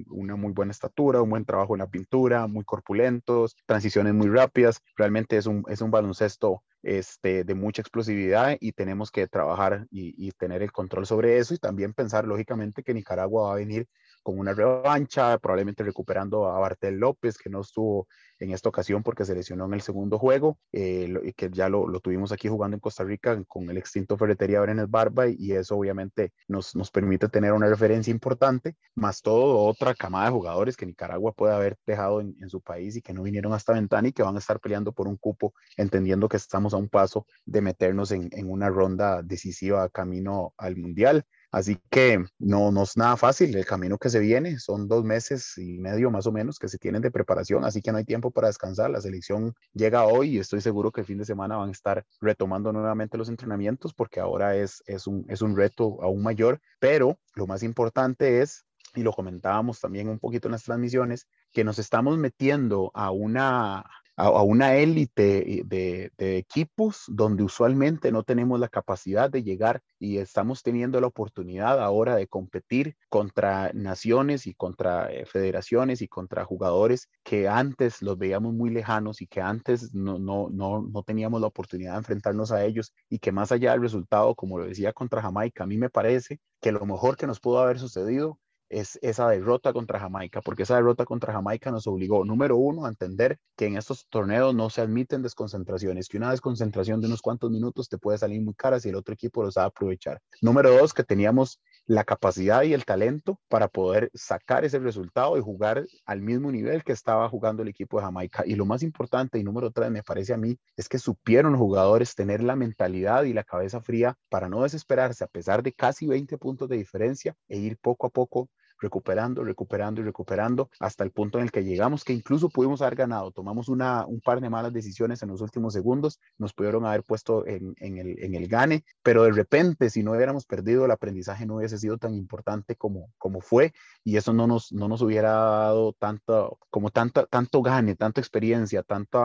una muy buena estatura, un buen trabajo en la pintura, muy corpulentos, transiciones muy rápidas. Realmente es un, es un baloncesto este, de mucha explosividad y tenemos que trabajar y, tener el control sobre eso y también pensar lógicamente que Nicaragua va a venir con una revancha, probablemente recuperando a Bartel López, que no estuvo en esta ocasión porque se lesionó en el segundo juego, eh, que ya lo, lo, tuvimos aquí jugando en Costa Rica con el extinto Ferretería Brenes Barba y, eso obviamente nos, nos permite tener una referencia importante, más todo otra camada de jugadores que Nicaragua puede haber dejado en, en su país y que no vinieron hasta ventana y que van a estar peleando por un cupo, entendiendo que estamos a un paso de meternos en, en una ronda decisiva camino al Mundial. Así que no, no es nada fácil el camino que se viene. Son dos meses y medio más o menos que se tienen de preparación, así que no hay tiempo para descansar. La selección llega hoy y estoy seguro que el fin de semana van a estar retomando nuevamente los entrenamientos porque ahora es, es, un, es un reto aún mayor. Pero lo más importante es, y lo comentábamos también un poquito en las transmisiones, que nos estamos metiendo a una, a, una élite de, equipos donde usualmente no tenemos la capacidad de llegar y estamos teniendo la oportunidad ahora de competir contra naciones y contra eh, federaciones y contra jugadores que antes los veíamos muy lejanos y que antes no, no, no, no teníamos la oportunidad de enfrentarnos a ellos y que más allá del resultado, como lo decía contra Jamaica, a mí me parece que lo mejor que nos pudo haber sucedido es esa derrota contra Jamaica, porque esa derrota contra Jamaica nos obligó, número uno, a entender que en estos torneos no se admiten desconcentraciones, que una desconcentración de unos cuantos minutos te puede salir muy cara si el otro equipo lo sabe aprovechar. Número dos, que teníamos la capacidad y el talento para poder sacar ese resultado y jugar al mismo nivel que estaba jugando el equipo de Jamaica. Y lo más importante, y número tres, me parece a mí, es que supieron los jugadores tener la mentalidad y la cabeza fría para no desesperarse a pesar de casi 20 puntos de diferencia e ir poco a poco recuperando, recuperando y recuperando hasta el punto en el que llegamos, que incluso pudimos haber ganado. Tomamos una, un par de malas decisiones en los últimos segundos, nos pudieron haber puesto en, en, el, en el gane, pero de repente, si no hubiéramos perdido, el aprendizaje no hubiese sido tan importante como, como fue y eso no nos, no nos hubiera dado tanto, como tanto, tanto gane, tanta experiencia, tanto,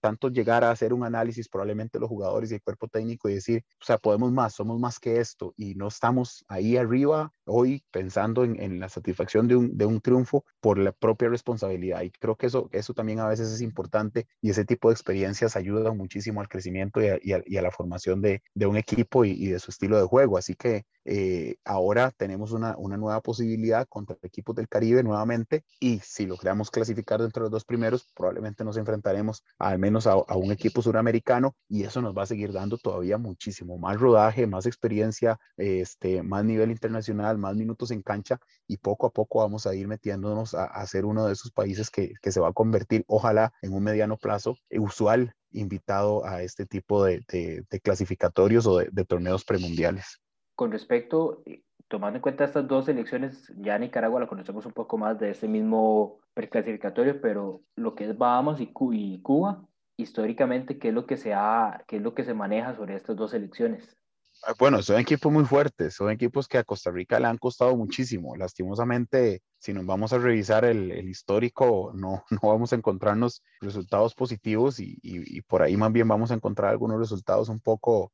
tanto llegar a hacer un análisis probablemente los jugadores y el cuerpo técnico y decir, o sea, podemos más, somos más que esto y no estamos ahí arriba hoy pensando en, en la satisfacción de un, de un, triunfo por la propia responsabilidad. Y creo que eso, eso también a veces es importante y ese tipo de experiencias ayudan muchísimo al crecimiento y a, la formación de, de un equipo y, de su estilo de juego. Así que eh, ahora tenemos una, una, nueva posibilidad contra equipos del Caribe nuevamente y si logramos clasificar dentro de los dos primeros, probablemente nos enfrentaremos al menos a, a un equipo suramericano y eso nos va a seguir dando todavía muchísimo más rodaje, más experiencia, este, más nivel internacional, más minutos en cancha y poco a poco vamos a ir metiéndonos a, a ser uno de esos países que, que, se va a convertir, ojalá, en un mediano plazo eh, usual invitado a este tipo de, de, de clasificatorios o de, de, torneos premundiales. Con respecto, eh, tomando en cuenta estas dos elecciones, ya Nicaragua la conocemos un poco más de ese mismo preclasificatorio, pero lo que es Bahamas y, y Cuba, históricamente, ¿qué es lo que se ha, qué es lo que se maneja sobre estas dos elecciones? Ah, bueno, son equipos muy fuertes, son equipos que a Costa Rica le han costado muchísimo. Lastimosamente, si nos vamos a revisar el, el histórico, no, no vamos a encontrarnos resultados positivos y, y, y, por ahí más bien vamos a encontrar algunos resultados un poco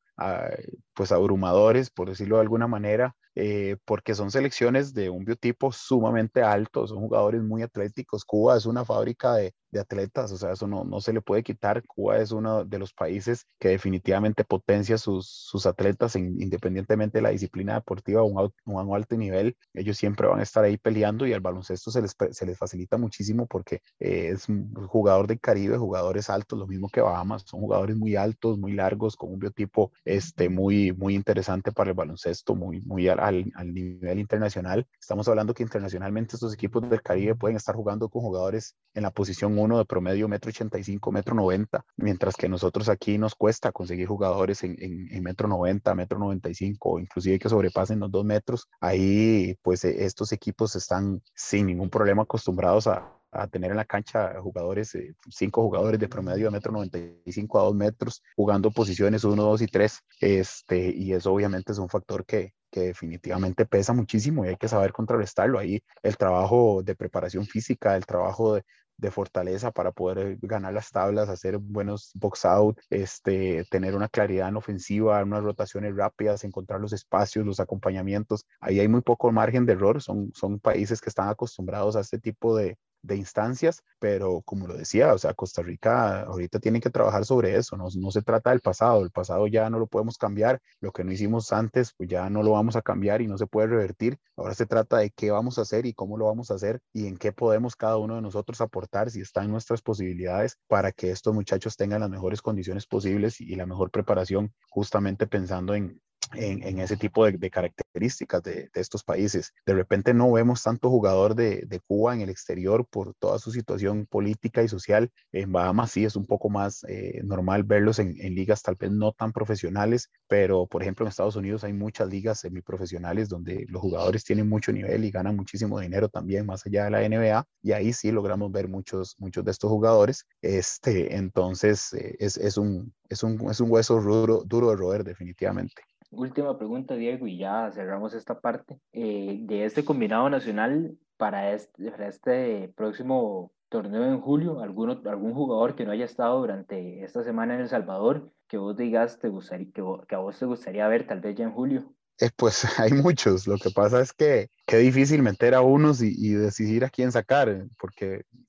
pues abrumadores, por decirlo de alguna manera, eh, porque son selecciones de un biotipo sumamente alto, son jugadores muy atléticos. Cuba es una fábrica de, de atletas, o sea, eso no, no, se le puede quitar. Cuba es uno de los países que definitivamente potencia sus, sus atletas en, independientemente de la disciplina deportiva a un, un, alto nivel. Ellos siempre van a estar ahí peleando y al baloncesto se les, se les facilita muchísimo porque eh, es un jugador del Caribe, jugadores altos, lo mismo que Bahamas, son jugadores muy altos, muy largos, con un biotipo este, muy, muy interesante para el baloncesto, muy, muy al, al, nivel internacional. Estamos hablando que internacionalmente estos equipos del Caribe pueden estar jugando con jugadores en la posición 1 de promedio metro 85, metro 90, mientras que nosotros aquí nos cuesta conseguir jugadores en, en, en metro 90, metro 95, inclusive que sobrepasen los 2 metros. Ahí pues e, estos equipos están sin ningún problema acostumbrados a, tener en la cancha jugadores, eh, cinco jugadores de promedio de metro 95 a 2 metros, jugando posiciones 1, 2 y 3, este, y eso obviamente es un factor que, que definitivamente pesa muchísimo y hay que saber contrarrestarlo. Ahí el trabajo de preparación física, el trabajo de, de fortaleza para poder ganar las tablas, hacer buenos box out, este, tener una claridad en ofensiva, unas rotaciones rápidas, encontrar los espacios, los acompañamientos. Ahí hay muy poco margen de error. Son, son países que están acostumbrados a este tipo de, de instancias, pero como lo decía, o sea, Costa Rica ahorita tiene que trabajar sobre eso, no, no se trata del pasado, el pasado ya no lo podemos cambiar, lo que no hicimos antes, pues ya no lo vamos a cambiar y no se puede revertir, ahora se trata de qué vamos a hacer y cómo lo vamos a hacer y en qué podemos cada uno de nosotros aportar si está en nuestras posibilidades para que estos muchachos tengan las mejores condiciones posibles y la mejor preparación justamente pensando en, en, ese tipo de, características de, estos países. De repente no vemos tanto jugador de, Cuba en el exterior por toda su situación política y social. En Bahamas sí es un poco más eh, normal verlos en, ligas tal vez no tan profesionales, pero por ejemplo en Estados Unidos hay muchas ligas semiprofesionales donde los jugadores tienen mucho nivel y ganan muchísimo dinero también más allá de la NBA y ahí sí logramos ver muchos, muchos de estos jugadores. Este, entonces eh, es, es, un, es, un, es un hueso duro, duro de roer definitivamente. Última pregunta, Diego, y ya cerramos esta parte. Eh, de este combinado nacional para este, este próximo torneo en julio, ¿algún, algún jugador que no haya estado durante esta semana en El Salvador que vos digas te gustaría, que, a vos te gustaría ver tal vez ya en julio? Eh, pues hay muchos. Lo que pasa es que qué difícil meter a unos y, decidir a quién sacar, eh,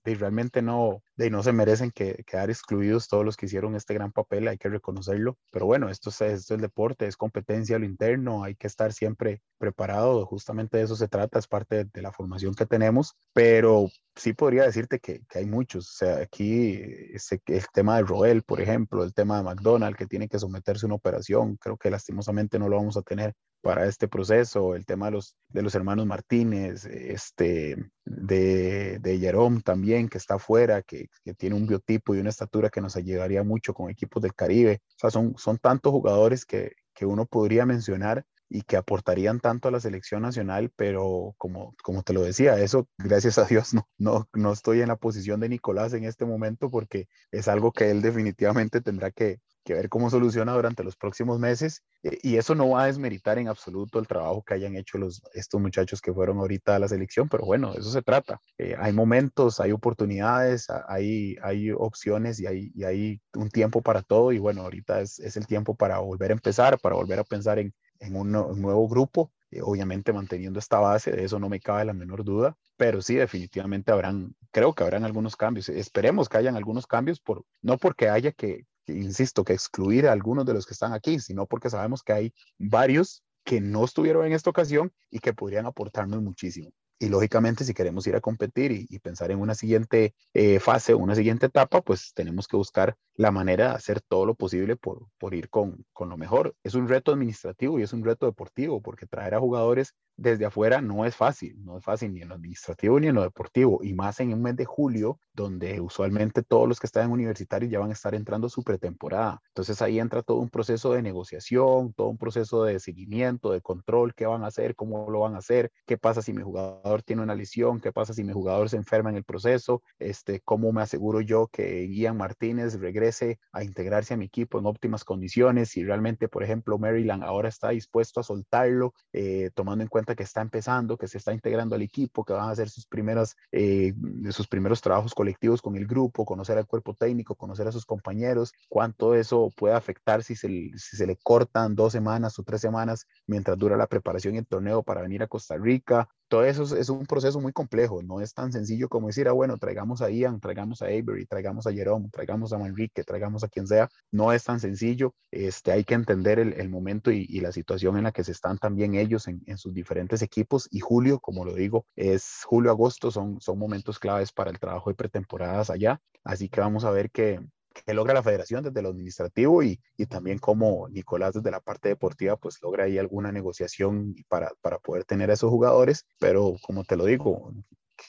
porque realmente no, de, no se merecen que, quedar excluidos todos los que hicieron este gran papel, hay que reconocerlo. Pero bueno, esto es, esto es deporte, es competencia lo interno, hay que estar siempre preparado, justamente de eso se trata, es parte de, la formación que tenemos, pero sí podría decirte que, que hay muchos. O sea, aquí ese, el tema de Roel, por ejemplo, el tema de McDonald's, que tiene que someterse a una operación, creo que lastimosamente no lo vamos a tener para este proceso, el tema de los, de los hermanos Martínez, este, de, de Jerome también, que está afuera, que, tiene un biotipo y una estatura que nos ayudaría mucho con equipos del Caribe. O sea, son, son tantos jugadores que, que uno podría mencionar y que aportarían tanto a la selección nacional, pero como, como te lo decía, eso gracias a Dios no, no, no estoy en la posición de Nicolás en este momento porque es algo que él definitivamente tendrá que, que ver cómo soluciona durante los próximos meses. Eh, y eso no va a desmeritar en absoluto el trabajo que hayan hecho los, estos muchachos que fueron ahorita a la selección, pero bueno, eso se trata. Eh, hay momentos, hay oportunidades, hay, hay opciones y hay, y hay un tiempo para todo. Y bueno, ahorita es, es, el tiempo para volver a empezar, para volver a pensar en, en un, nuevo grupo. Eh, obviamente manteniendo esta base, de eso no me cabe la menor duda, pero sí, definitivamente habrán, creo que habrán algunos cambios. Esperemos que hayan algunos cambios, por, no porque haya que, insisto, que excluir a algunos de los que están aquí, sino porque sabemos que hay varios que no estuvieron en esta ocasión y que podrían aportarnos muchísimo. Y lógicamente, si queremos ir a competir y, pensar en una siguiente eh, fase una siguiente etapa, pues tenemos que buscar la manera de hacer todo lo posible por, por ir con, con, lo mejor. Es un reto administrativo y es un reto deportivo, porque traer a jugadores desde afuera no es fácil, no es fácil ni en lo administrativo ni en lo deportivo, y más en un mes de julio, donde usualmente todos los que están en universitarios ya van a estar entrando su pretemporada. Entonces ahí entra todo un proceso de negociación, todo un proceso de seguimiento, de control, qué van a hacer, cómo lo van a hacer, qué pasa si mi jugador tiene una lesión, qué pasa si mi jugador se enferma en el proceso, este, cómo me aseguro yo que Ian Martínez regrese a integrarse a mi equipo en óptimas condiciones, si realmente, por ejemplo, Maryland ahora está dispuesto a soltarlo, eh, tomando en cuenta que está empezando, que se está integrando al equipo, que van a hacer sus, primeras, eh, sus primeros trabajos colectivos con el grupo, conocer al cuerpo técnico, conocer a sus compañeros, cuánto eso puede afectar si se, si se le cortan dos semanas o tres semanas mientras dura la preparación y el torneo para venir a Costa Rica, todo eso es, un proceso muy complejo, no es tan sencillo como decir, ah, bueno, traigamos a Ian, traigamos a Avery, traigamos a Jerome, traigamos a Manrique, traigamos a quien sea, no es tan sencillo, este, hay que entender el, momento y, la situación en la que se están también ellos en, sus diferentes equipos y julio, como lo digo, es julio-agosto, son, son momentos claves para el trabajo de pretemporadas allá, así que vamos a ver que, que logra la federación desde lo administrativo y, y, también como Nicolás desde la parte deportiva, pues logra ahí alguna negociación para, para poder tener a esos jugadores, pero como te lo digo,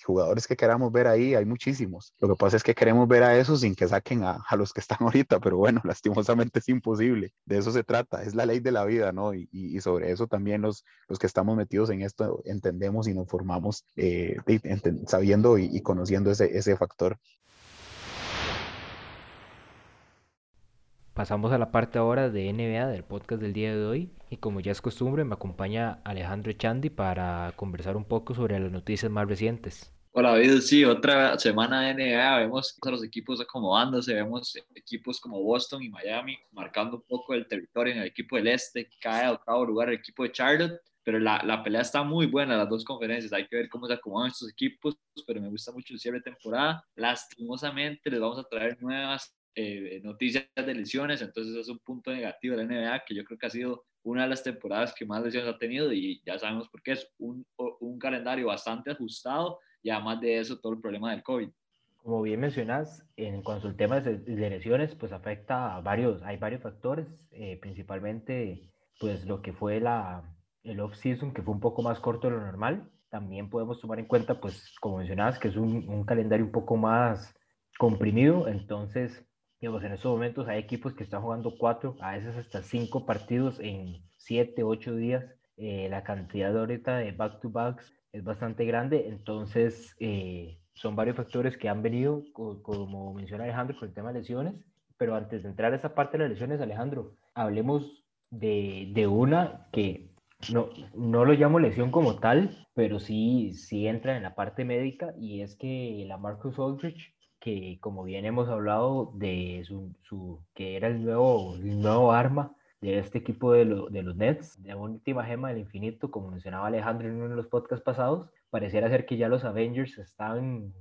jugadores que queramos ver ahí, hay muchísimos. Lo que pasa es que queremos ver a esos sin que saquen a, a, los que están ahorita, pero bueno, lastimosamente es imposible. De eso se trata, es la ley de la vida, ¿no? Y, y sobre eso también los, los que estamos metidos en esto entendemos y nos formamos eh, sabiendo y, y, conociendo ese, ese factor. Pasamos a la parte ahora de NBA del podcast del día de hoy y como ya es costumbre me acompaña Alejandro Chandi para conversar un poco sobre las noticias más recientes. Hola David, sí, otra semana de NBA, vemos a los equipos acomodándose, vemos equipos como Boston y Miami marcando un poco el territorio en el equipo del este, cae al octavo lugar el equipo de Charlotte pero la, la, pelea está muy buena, las dos conferencias. Hay que ver cómo se acomodan estos equipos, pero me gusta mucho el cierre de temporada. Lastimosamente, les vamos a traer nuevas eh, noticias de lesiones, entonces es un punto negativo de la NBA que yo creo que ha sido una de las temporadas que más lesiones ha tenido y ya sabemos por qué es un, un calendario bastante ajustado y además de eso todo el problema del COVID. Como bien mencionas, en cuanto al tema de lesiones, pues afecta a varios, hay varios factores, eh, principalmente pues lo que fue la, el off-season, que fue un poco más corto de lo normal. También podemos tomar en cuenta, pues como mencionabas, que es un, un calendario un poco más comprimido, entonces digamos, en estos momentos hay equipos que están jugando cuatro, a veces hasta cinco partidos en siete, ocho días. Eh, la cantidad de ahorita de back-to-backs es bastante grande, entonces eh, son varios factores que han venido, como menciona Alejandro, con el tema de lesiones. Pero antes de entrar a esa parte de las lesiones, Alejandro, hablemos de, de una que no, no lo llamo lesión como tal, pero sí, sí entra en la parte médica y es que la Marcus Aldridge que como bien hemos hablado de su, su que era el nuevo, el nuevo arma de este equipo de, de, los Nets, de una última gema del infinito, como mencionaba Alejandro en uno de los podcasts pasados, pareciera ser que ya los Avengers están,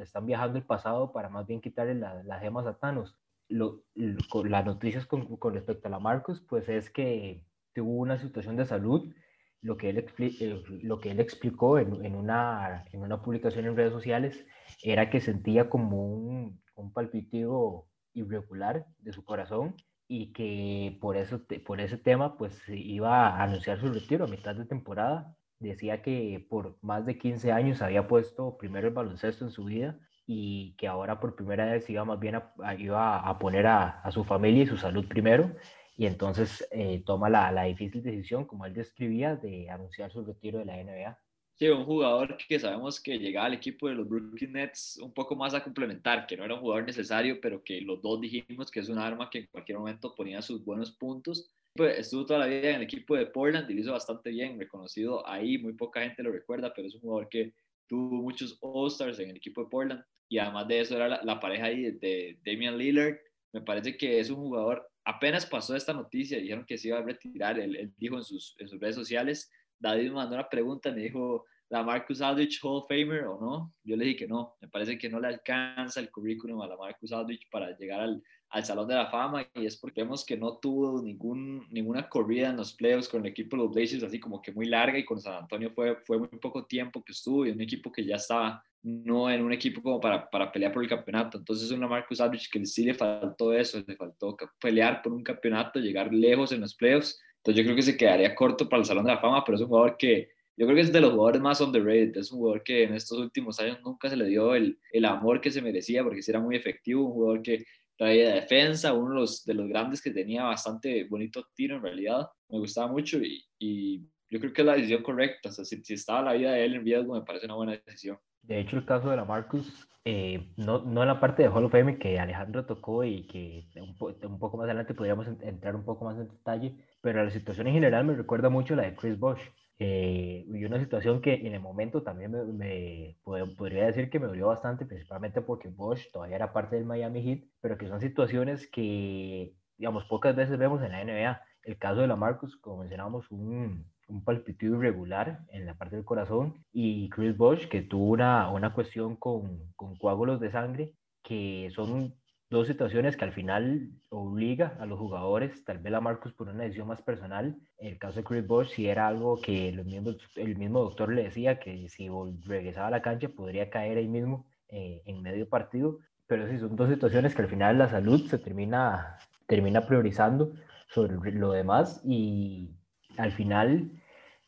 están viajando el pasado para más bien quitarle las gemas a Thanos. Lo, las noticias con, con, respecto a la Marcus, pues es que tuvo una situación de salud lo que él, eh, lo que él explicó en, en, una, en una publicación en redes sociales era que sentía como un, un palpitivo irregular de su corazón y que por, eso, por ese tema pues iba a anunciar su retiro a mitad de temporada. Decía que por más de 15 años había puesto primero el baloncesto en su vida y que ahora por primera vez iba más bien a, iba a poner a, a, su familia y su salud primero y entonces eh, toma la, la, difícil decisión, como él describía, de anunciar su retiro de la NBA. Sí, un jugador que sabemos que llegaba al equipo de los Brooklyn Nets un poco más a complementar, que no era un jugador necesario, pero que los dos dijimos que es un arma que en cualquier momento ponía sus buenos puntos. Pues estuvo toda la vida en el equipo de Portland y lo hizo bastante bien, reconocido ahí, muy poca gente lo recuerda, pero es un jugador que tuvo muchos All-Stars en el equipo de Portland y además de eso era la, la pareja ahí de, de Damian Lillard. Me parece que es un jugador apenas pasó esta noticia, dijeron que se iba a retirar, él, dijo en sus, en sus, redes sociales, David me mandó una pregunta, me dijo, ¿la Marcus Aldridge Hall of Famer o no? Yo le dije que no, me parece que no le alcanza el currículum a la Marcus Aldridge para llegar al, al Salón de la Fama y es porque vemos que no tuvo ningún, ninguna corrida en los playoffs con el equipo de los Blazers, así como que muy larga y con San Antonio fue, fue muy poco tiempo que estuvo y un equipo que ya estaba no en un equipo como para, para pelear por el campeonato. Entonces es una Marcus Aldridge que sí le faltó eso, le faltó pelear por un campeonato, llegar lejos en los playoffs. Entonces yo creo que se quedaría corto para el Salón de la Fama, pero es un jugador que yo creo que es de los jugadores más underrated. Es un jugador que en estos últimos años nunca se le dio el, el amor que se merecía porque era muy efectivo, un jugador que traía defensa, uno de los, de los grandes que tenía bastante bonito tiro en realidad. Me gustaba mucho y, y yo creo que es la decisión correcta. O sea, si, si, estaba la vida de él en riesgo, me parece una buena decisión. De hecho, el caso de la Marcus, eh, no, no en la parte de Hall of Fame que Alejandro tocó y que un, un, poco más adelante podríamos entrar un poco más en detalle, pero la situación en general me recuerda mucho la de Chris Bosh. Eh, y una situación que en el momento también me, me, podría decir que me dolió bastante, principalmente porque Bosch todavía era parte del Miami Heat, pero que son situaciones que, digamos, pocas veces vemos en la NBA. El caso de la Marcus, como mencionábamos, un, un palpitido irregular en la parte del corazón y Chris Bosch que tuvo una, una cuestión con, con coágulos de sangre que son dos situaciones que al final obliga a los jugadores, tal vez a Marcus por una decisión más personal. El caso de Chris Bosh, si era algo que los mismos, el mismo doctor le decía que si regresaba a la cancha podría caer ahí mismo eh, en medio partido. Pero sí, son dos situaciones que al final la salud se termina, termina priorizando sobre lo demás y al final,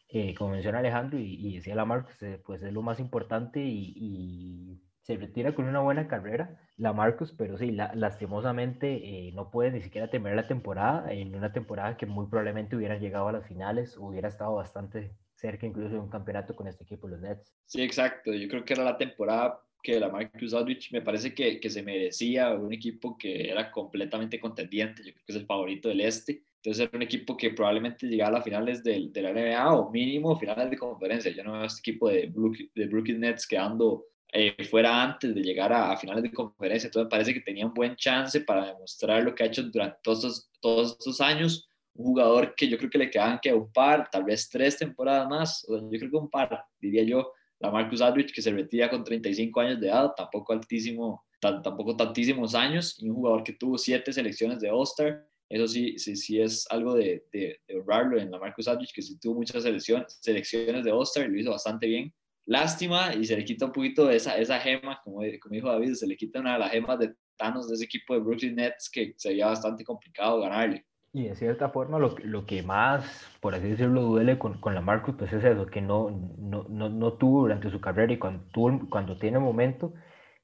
eh, como menciona Alejandro y, y decía la Marcus, eh, pues es lo más importante y, y se retira con una buena carrera, la Marcus, pero sí, la, lastimosamente eh, no puede ni siquiera terminar la temporada, en una temporada que muy probablemente hubiera llegado a las finales, hubiera estado bastante cerca incluso de un campeonato con este equipo, los Nets. Sí, exacto, yo creo que era la temporada que la Marcus Aldridge me parece que, que se merecía un equipo que era completamente contendiente, yo creo que es el favorito del este, entonces era un equipo que probablemente llegaba a las finales de, de la NBA o mínimo finales de conferencia. Yo no veo este equipo de, de Brooklyn Nets quedando eh, fuera antes de llegar a, finales de conferencia. Entonces parece que tenía un buen chance para demostrar lo que ha hecho durante todos todos estos años. un jugador que yo creo que le quedan que un par, tal vez tres temporadas más, o yo creo que un par, diría yo, la Marcus Aldridge que se retira con 35 años de edad, tampoco altísimo, tampoco tantísimos años, y un jugador que tuvo siete selecciones de All-Star, eso sí, sí, sí es algo de, de, honrarlo en la Marcus Aldridge, que sí tuvo muchas selecciones, selecciones de All-Star lo hizo bastante bien. Lástima y se le quita un poquito esa, esa gema, como, como dijo David, se le quita una de las gemas de Thanos de ese equipo de Brooklyn Nets que sería bastante complicado ganarle. Y de cierta forma lo, lo que más, por así decirlo, duele con, con la Marcus, pues es eso, que no, no, no, no tuvo durante su carrera y cuando, cuando tiene momento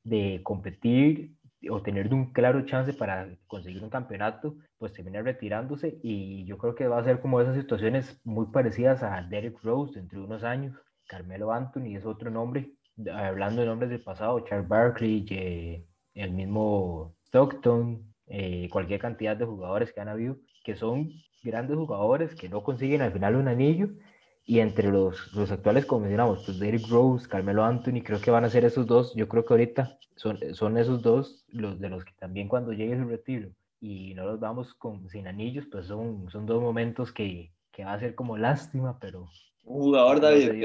de competir o tener un claro chance para conseguir un campeonato, pues termina retirándose y yo creo que va a ser como esas situaciones muy parecidas a Derek Rose dentro de unos años. Carmelo Anthony es otro nombre, hablando de nombres del pasado, Charles Barkley, el mismo Stockton, eh, cualquier cantidad de jugadores que han habido, que son grandes jugadores que no consiguen al final un anillo. Y entre los, los actuales, como mencionamos, pues Derrick Rose, Carmelo Anthony, creo que van a ser esos dos. Yo creo que ahorita son, son esos dos los de los que también cuando llegue su retiro y no los vamos con, sin anillos, pues son, son dos momentos que, que va a ser como lástima, pero... Un jugador, David,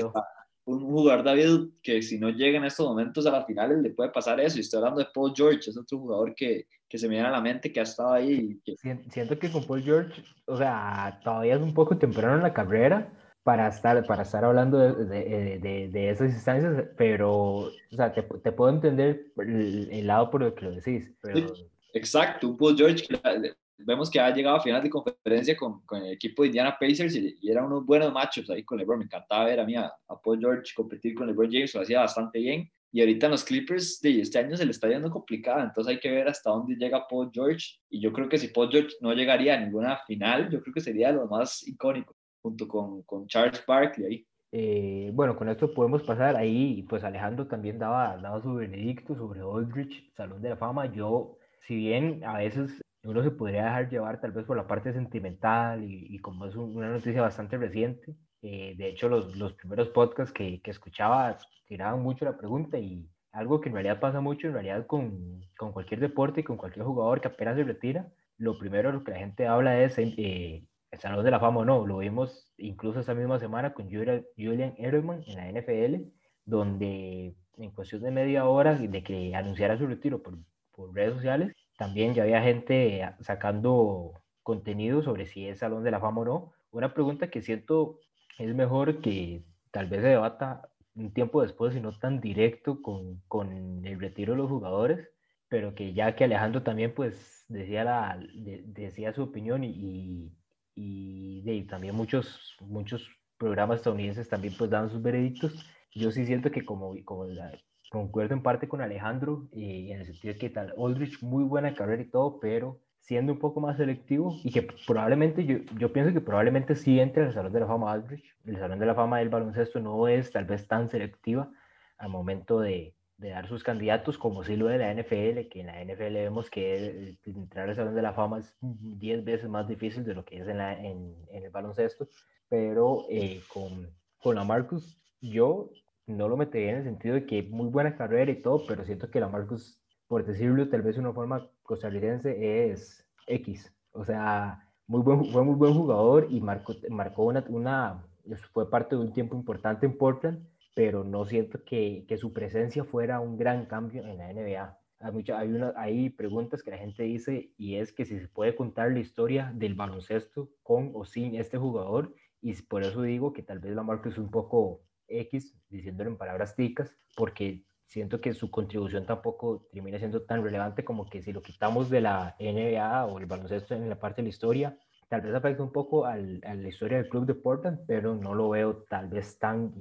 un jugador, David, que si no llega en estos momentos a las finales le puede pasar eso. Y estoy hablando de Paul George, es otro jugador que, que se me viene a la mente que ha estado ahí. Siento que con Paul George, o sea, todavía es un poco temprano en la carrera para estar, para estar hablando de, de, de, esas instancias, pero, o sea, te, te puedo entender el, lado por el que lo decís. exacto, un Paul George vemos que ha llegado a final de conferencia con, con el equipo de Indiana Pacers y, eran unos buenos machos ahí con LeBron. Me encantaba ver a mí a, Paul George competir con LeBron James, lo hacía bastante bien. Y ahorita en los Clippers de este año se le está yendo complicado, entonces hay que ver hasta dónde llega Paul George. Y yo creo que si Paul George no llegaría a ninguna final, yo creo que sería lo más icónico, junto con, con Charles Barkley ahí. Eh, bueno, con esto podemos pasar ahí, pues Alejandro también daba, daba su veredicto sobre Aldrich, Salón de la Fama. Yo, si bien a veces uno se podría dejar llevar tal vez por la parte sentimental y, como es una noticia bastante reciente, eh, de hecho los, los primeros podcasts que, que, escuchaba tiraban mucho la pregunta y algo que en realidad pasa mucho en realidad con, con cualquier deporte y con cualquier jugador que apenas se retira, lo primero lo que la gente habla es eh, el Salón de la Fama o no, lo vimos incluso esa misma semana con Julian Edelman en la NFL, donde en cuestión de media hora de que anunciara su retiro por, por redes sociales, también ya había gente sacando contenido sobre si es Salón de la Fama o no. Una pregunta que siento es mejor que tal vez se debata un tiempo después y no tan directo con, con el retiro de los jugadores, pero que ya que Alejandro también pues decía, la, decía su opinión y, y, y también muchos, muchos programas estadounidenses también pues dan sus veredictos. Yo sí siento que como, como la, concuerdo en parte con Alejandro y en el sentido de que tal, Aldrich muy buena carrera y todo, pero siendo un poco más selectivo y que probablemente, yo, yo pienso que probablemente sí entre el Salón de la Fama Aldrich. El Salón de la Fama del baloncesto no es tal vez tan selectiva al momento de, de dar sus candidatos como sí lo de la NFL, que en la NFL vemos que entrar al Salón de la Fama es 10 veces más difícil de lo que es en, la, en, en el baloncesto, pero eh, con, con la Marcus yo no lo metería en el sentido de que muy buena carrera y todo, pero siento que la Marcus, por decirlo tal vez de una forma costarricense, es X. O sea, muy buen, fue muy buen jugador y marcó, marcó una, una, fue parte de un tiempo importante en Portland, pero no siento que, que su presencia fuera un gran cambio en la NBA. Hay, mucha, hay, una, hay preguntas que la gente dice y es que si se puede contar la historia del baloncesto con o sin este jugador y por eso digo que tal vez la Marcus es un poco X, diciéndolo en palabras ticas, porque siento que su contribución tampoco termina siendo tan relevante como que si lo quitamos de la NBA o el baloncesto en la parte de la historia, tal vez afecta un poco al, a la historia del club de Portland, pero no lo veo tal vez tan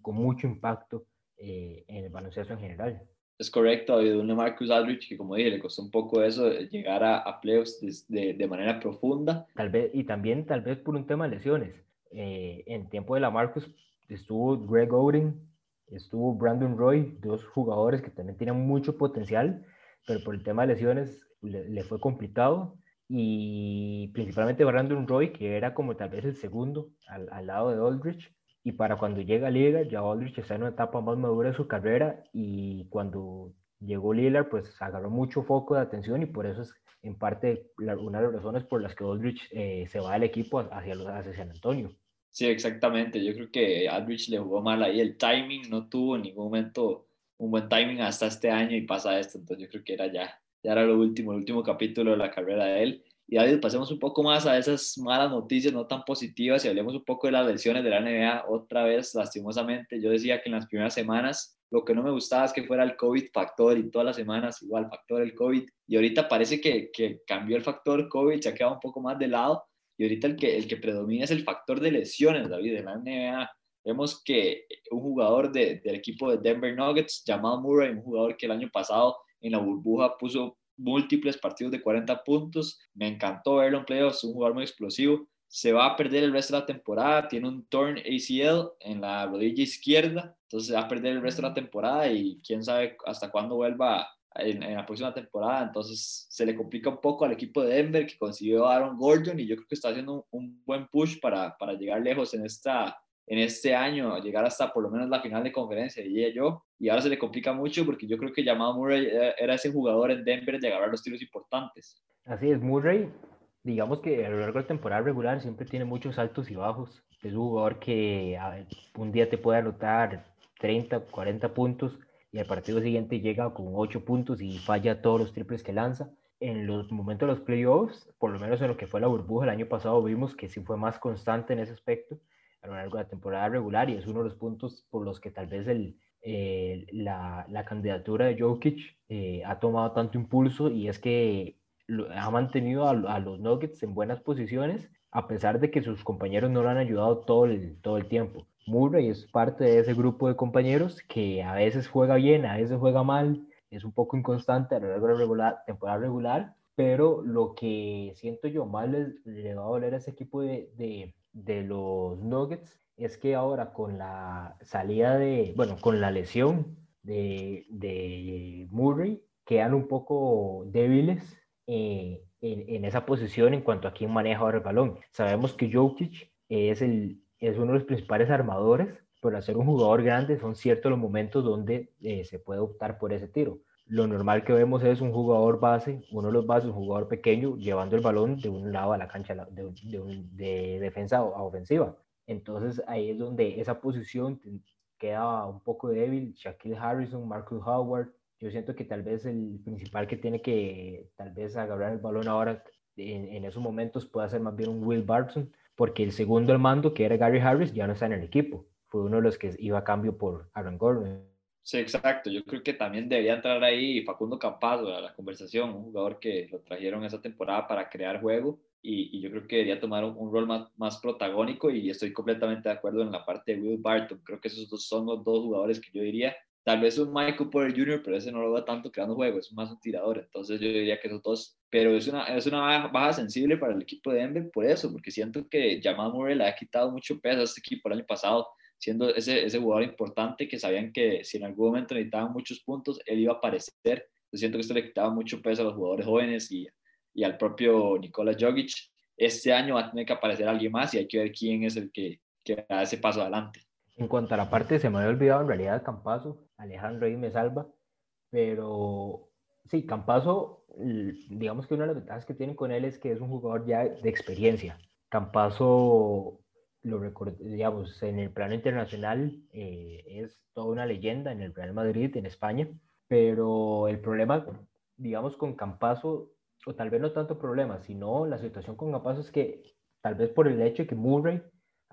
con mucho impacto eh, en el baloncesto en general. Es correcto, ha habido un Marcus Aldridge que, como dije, le costó un poco eso, llegar a, a playoffs de, de, manera profunda. Tal vez, y también tal vez por un tema de lesiones. Eh, en tiempo de la Marcus estuvo Greg Oden, estuvo Brandon Roy, dos jugadores que también tienen mucho potencial, pero por el tema de lesiones le, fue complicado. Y principalmente Brandon Roy, que era como tal vez el segundo al, al lado de Aldrich. Y para cuando llega a Liga, ya Aldrich está en una etapa más madura de su carrera. Y cuando llegó Lillard, pues agarró mucho foco de atención y por eso es en parte una de las razones por las que Aldridge eh, se va del equipo hacia, hacia San Antonio. Sí, exactamente. Yo creo que Aldridge le jugó mal ahí. El timing no tuvo en ningún momento un buen timing hasta este año y pasa esto. Entonces yo creo que era ya, ya era lo último, el último capítulo de la carrera de él. Y ahora pasemos un poco más a esas malas noticias no tan positivas y hablemos un poco de las lesiones de la NBA. Otra vez, lastimosamente, yo decía que en las primeras semanas lo que no me gustaba es que fuera el COVID factor y todas las semanas igual factor el COVID. Y ahorita parece que, que cambió el factor COVID, se ha quedado un poco más de lado. Y ahorita el que, el que predomina es el factor de lesiones, David, de la NBA. Vemos que un jugador de, del equipo de Denver Nuggets, llamado Murray, un jugador que el año pasado en la burbuja puso múltiples partidos de 40 puntos. Me encantó verlo en playoffs, un jugador muy explosivo. Se va a perder el resto de la temporada, tiene un torn ACL en la rodilla izquierda, entonces va a perder el resto de la temporada y quién sabe hasta cuándo vuelva en, la próxima temporada. Entonces se le complica un poco al equipo de Denver que consiguió a Aaron Gordon y yo creo que está haciendo un, buen push para, para llegar lejos en esta en este año llegar hasta por lo menos la final de conferencia, diría yo. Y ahora se le complica mucho porque yo creo que llamado Murray era ese jugador en Denver de agarrar los tiros importantes. Así es, Murray, digamos que a lo largo de la temporada regular siempre tiene muchos altos y bajos. Es un jugador que un día te puede anotar 30, 40 puntos y al partido siguiente llega con 8 puntos y falla todos los triples que lanza. En los momentos de los playoffs, por lo menos en lo que fue la burbuja el año pasado, vimos que sí fue más constante en ese aspecto a lo largo de la temporada regular y es uno de los puntos por los que tal vez el, eh, la, la, candidatura de Jokic eh, ha tomado tanto impulso y es que ha mantenido a, los Nuggets en buenas posiciones a pesar de que sus compañeros no lo han ayudado todo el, todo el tiempo. Murray es parte de ese grupo de compañeros que a veces juega bien, a veces juega mal, es un poco inconstante a lo largo de la temporada regular, pero lo que siento yo mal le, va a doler a ese equipo de, de, de los Nuggets es que ahora con la salida de, bueno, con la lesión de, de Murray, quedan un poco débiles eh, en, esa posición en cuanto a quién maneja ahora el balón. Sabemos que Jokic es, el, es uno de los principales armadores, pero al ser un jugador grande son ciertos los momentos donde eh, se puede optar por ese tiro lo normal que vemos es un jugador base, uno de los bases, un jugador pequeño, llevando el balón de un lado a la cancha de, de, defensa a ofensiva. Entonces ahí es donde esa posición queda un poco débil. Shaquille Harrison, Marcus Howard. Yo siento que tal vez el principal que tiene que tal vez agarrar el balón ahora en, en esos momentos puede ser más bien un Will Barton, porque el segundo al mando, que era Gary Harris, ya no está en el equipo. Fue uno de los que iba a cambio por Aaron Gordon. Sí, exacto. Yo creo que también debería entrar ahí Facundo Campazzo a la conversación, un jugador que lo trajeron esa temporada para crear juego y, yo creo que debería tomar un, rol más, más, protagónico y estoy completamente de acuerdo en la parte de Will Barton. Creo que esos dos son los dos jugadores que yo diría. Tal vez un Michael Porter Jr., pero ese no lo da tanto creando juego, es más un tirador. Entonces yo diría que esos dos, pero es una, es una baja sensible para el equipo de Denver por eso, porque siento que Jamal Murray le ha quitado mucho peso a este equipo el año pasado siendo ese, ese jugador importante que sabían que si en algún momento necesitaban muchos puntos, él iba a aparecer. Yo siento que esto le quitaba mucho peso a los jugadores jóvenes y, y al propio Nikola Jokic. Este año va a tener que aparecer alguien más y hay que ver quién es el que, que da ese paso adelante. En cuanto a la parte, se me había olvidado en realidad Alejandro ahí me salva, pero sí, Campazo, digamos que una de las ventajas que tienen con él es que es un jugador ya de experiencia. Campazo lo digamos, en el plano internacional eh, es toda una leyenda en el Real Madrid, en España, pero el problema, digamos, con Campazo, o tal vez no tanto problema, sino la situación con Campazo es que tal vez por el hecho de que Murray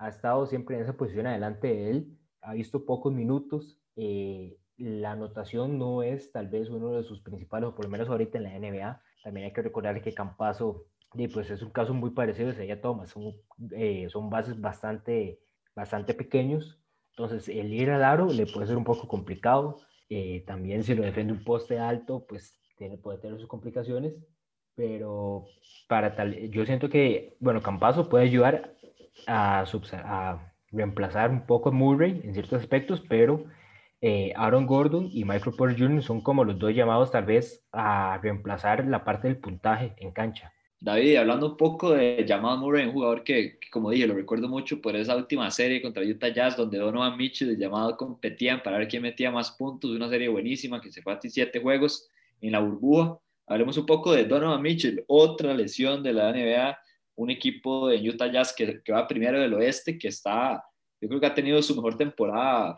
ha estado siempre en esa posición adelante de él, ha visto pocos minutos, eh, la anotación no es tal vez uno de sus principales, o por lo menos ahorita en la NBA, también hay que recordar que Campazo pues es un caso muy parecido a Isaiah Thomas, son, eh, son bases bastante, bastante pequeños, entonces el ir al aro le puede ser un poco complicado, eh, también si lo defiende un poste alto, pues tiene, puede tener sus complicaciones, pero para tal, yo siento que, bueno, Campazo puede ayudar a, reemplazar un poco a Murray en ciertos aspectos, pero eh, Aaron Gordon y Michael Porter Jr. son como los dos llamados tal vez a reemplazar la parte del puntaje en cancha. David, hablando un poco de Jamal Murray, un jugador que, como dije, lo recuerdo mucho por esa última serie contra Utah Jazz, donde Donovan Mitchell y Jamal competían para ver quién metía más puntos, una serie buenísima que se fue a siete juegos en la burbuja. Hablemos un poco de Donovan Mitchell, otra lesión de la NBA, un equipo de Utah Jazz que, que va primero del oeste, que está, yo creo que ha tenido su mejor temporada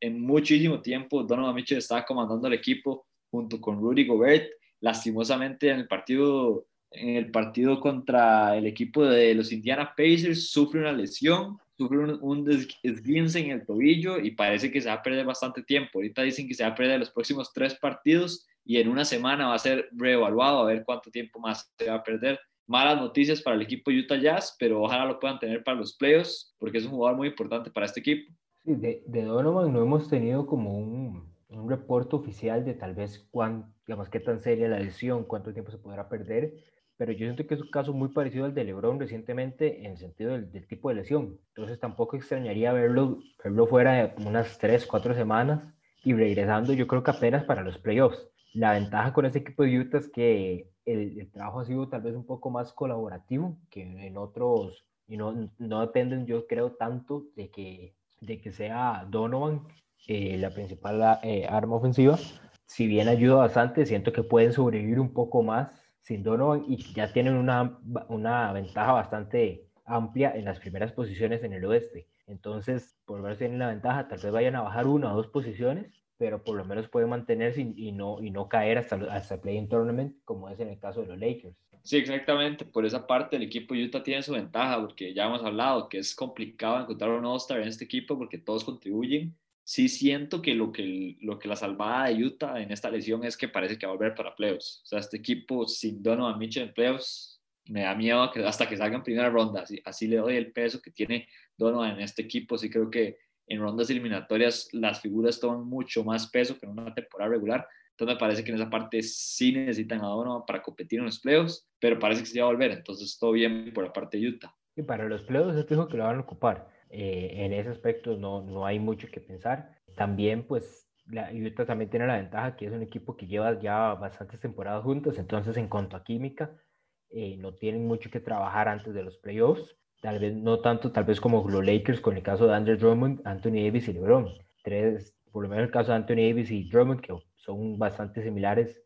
en muchísimo tiempo. Donovan Mitchell estaba comandando el equipo junto con Rudy Gobert. Lastimosamente en el partido en el partido contra el equipo de los Indiana Pacers, sufre una lesión, sufre un, un desguince en el tobillo y parece que se va a perder bastante tiempo. Ahorita dicen que se va a perder los próximos tres partidos y en una semana va a ser reevaluado a ver cuánto tiempo más se va a perder. Malas noticias para el equipo Utah Jazz, pero ojalá lo puedan tener para los playoffs porque es un jugador muy importante para este equipo. Sí, de, de Donovan no hemos tenido como un, un reporte oficial de tal vez cuán, digamos, qué tan seria la lesión, cuánto tiempo se podrá perder pero yo siento que es un caso muy parecido al de LeBron recientemente en el sentido del, tipo de lesión. Entonces tampoco extrañaría verlo, verlo fuera de unas 3, 4 semanas y regresando yo creo que apenas para los playoffs. La ventaja con este equipo de Utah es que el, trabajo ha sido tal vez un poco más colaborativo que en otros, y no, no dependen yo creo tanto de que, de que sea Donovan eh, la principal eh, arma ofensiva. Si bien ayuda bastante, siento que pueden sobrevivir un poco más sin Donovan y ya tienen una, una ventaja bastante amplia en las primeras posiciones en el oeste. Entonces, por ver si tienen la ventaja, tal vez vayan a bajar una o dos posiciones, pero por lo menos pueden mantenerse y, no, y no caer hasta, hasta el play-in tournament, como es en el caso de los Lakers. Sí, exactamente. Por esa parte, el equipo Utah tiene su ventaja, porque ya hemos hablado que es complicado encontrar un All-Star en este equipo porque todos contribuyen sí siento que lo que, lo que la salvada de Utah en esta lesión es que parece que va a volver para playoffs. O sea, este equipo sin Donovan Mitchell en playoffs me da miedo hasta que salga en primera ronda. Así, así le doy el peso que tiene Donovan en este equipo. Sí creo que en rondas eliminatorias las figuras toman mucho más peso que en una temporada regular. Entonces me parece que en esa parte sí necesitan a Donovan para competir en los playoffs, pero parece que se va a volver. Entonces todo bien por la parte de Utah. Y para los playoffs es fijo que lo van a ocupar. Eh, en ese aspecto no, no hay mucho que pensar. También, pues, la Utah también tiene la ventaja que es un equipo que lleva ya bastantes temporadas juntos, entonces en cuanto a química, eh, no tienen mucho que trabajar antes de los playoffs. Tal vez no tanto, tal vez como los Lakers con el caso de Andrew Drummond, Anthony Davis y LeBron. Tres, por lo menos el caso de Anthony Davis y Drummond, que son bastante similares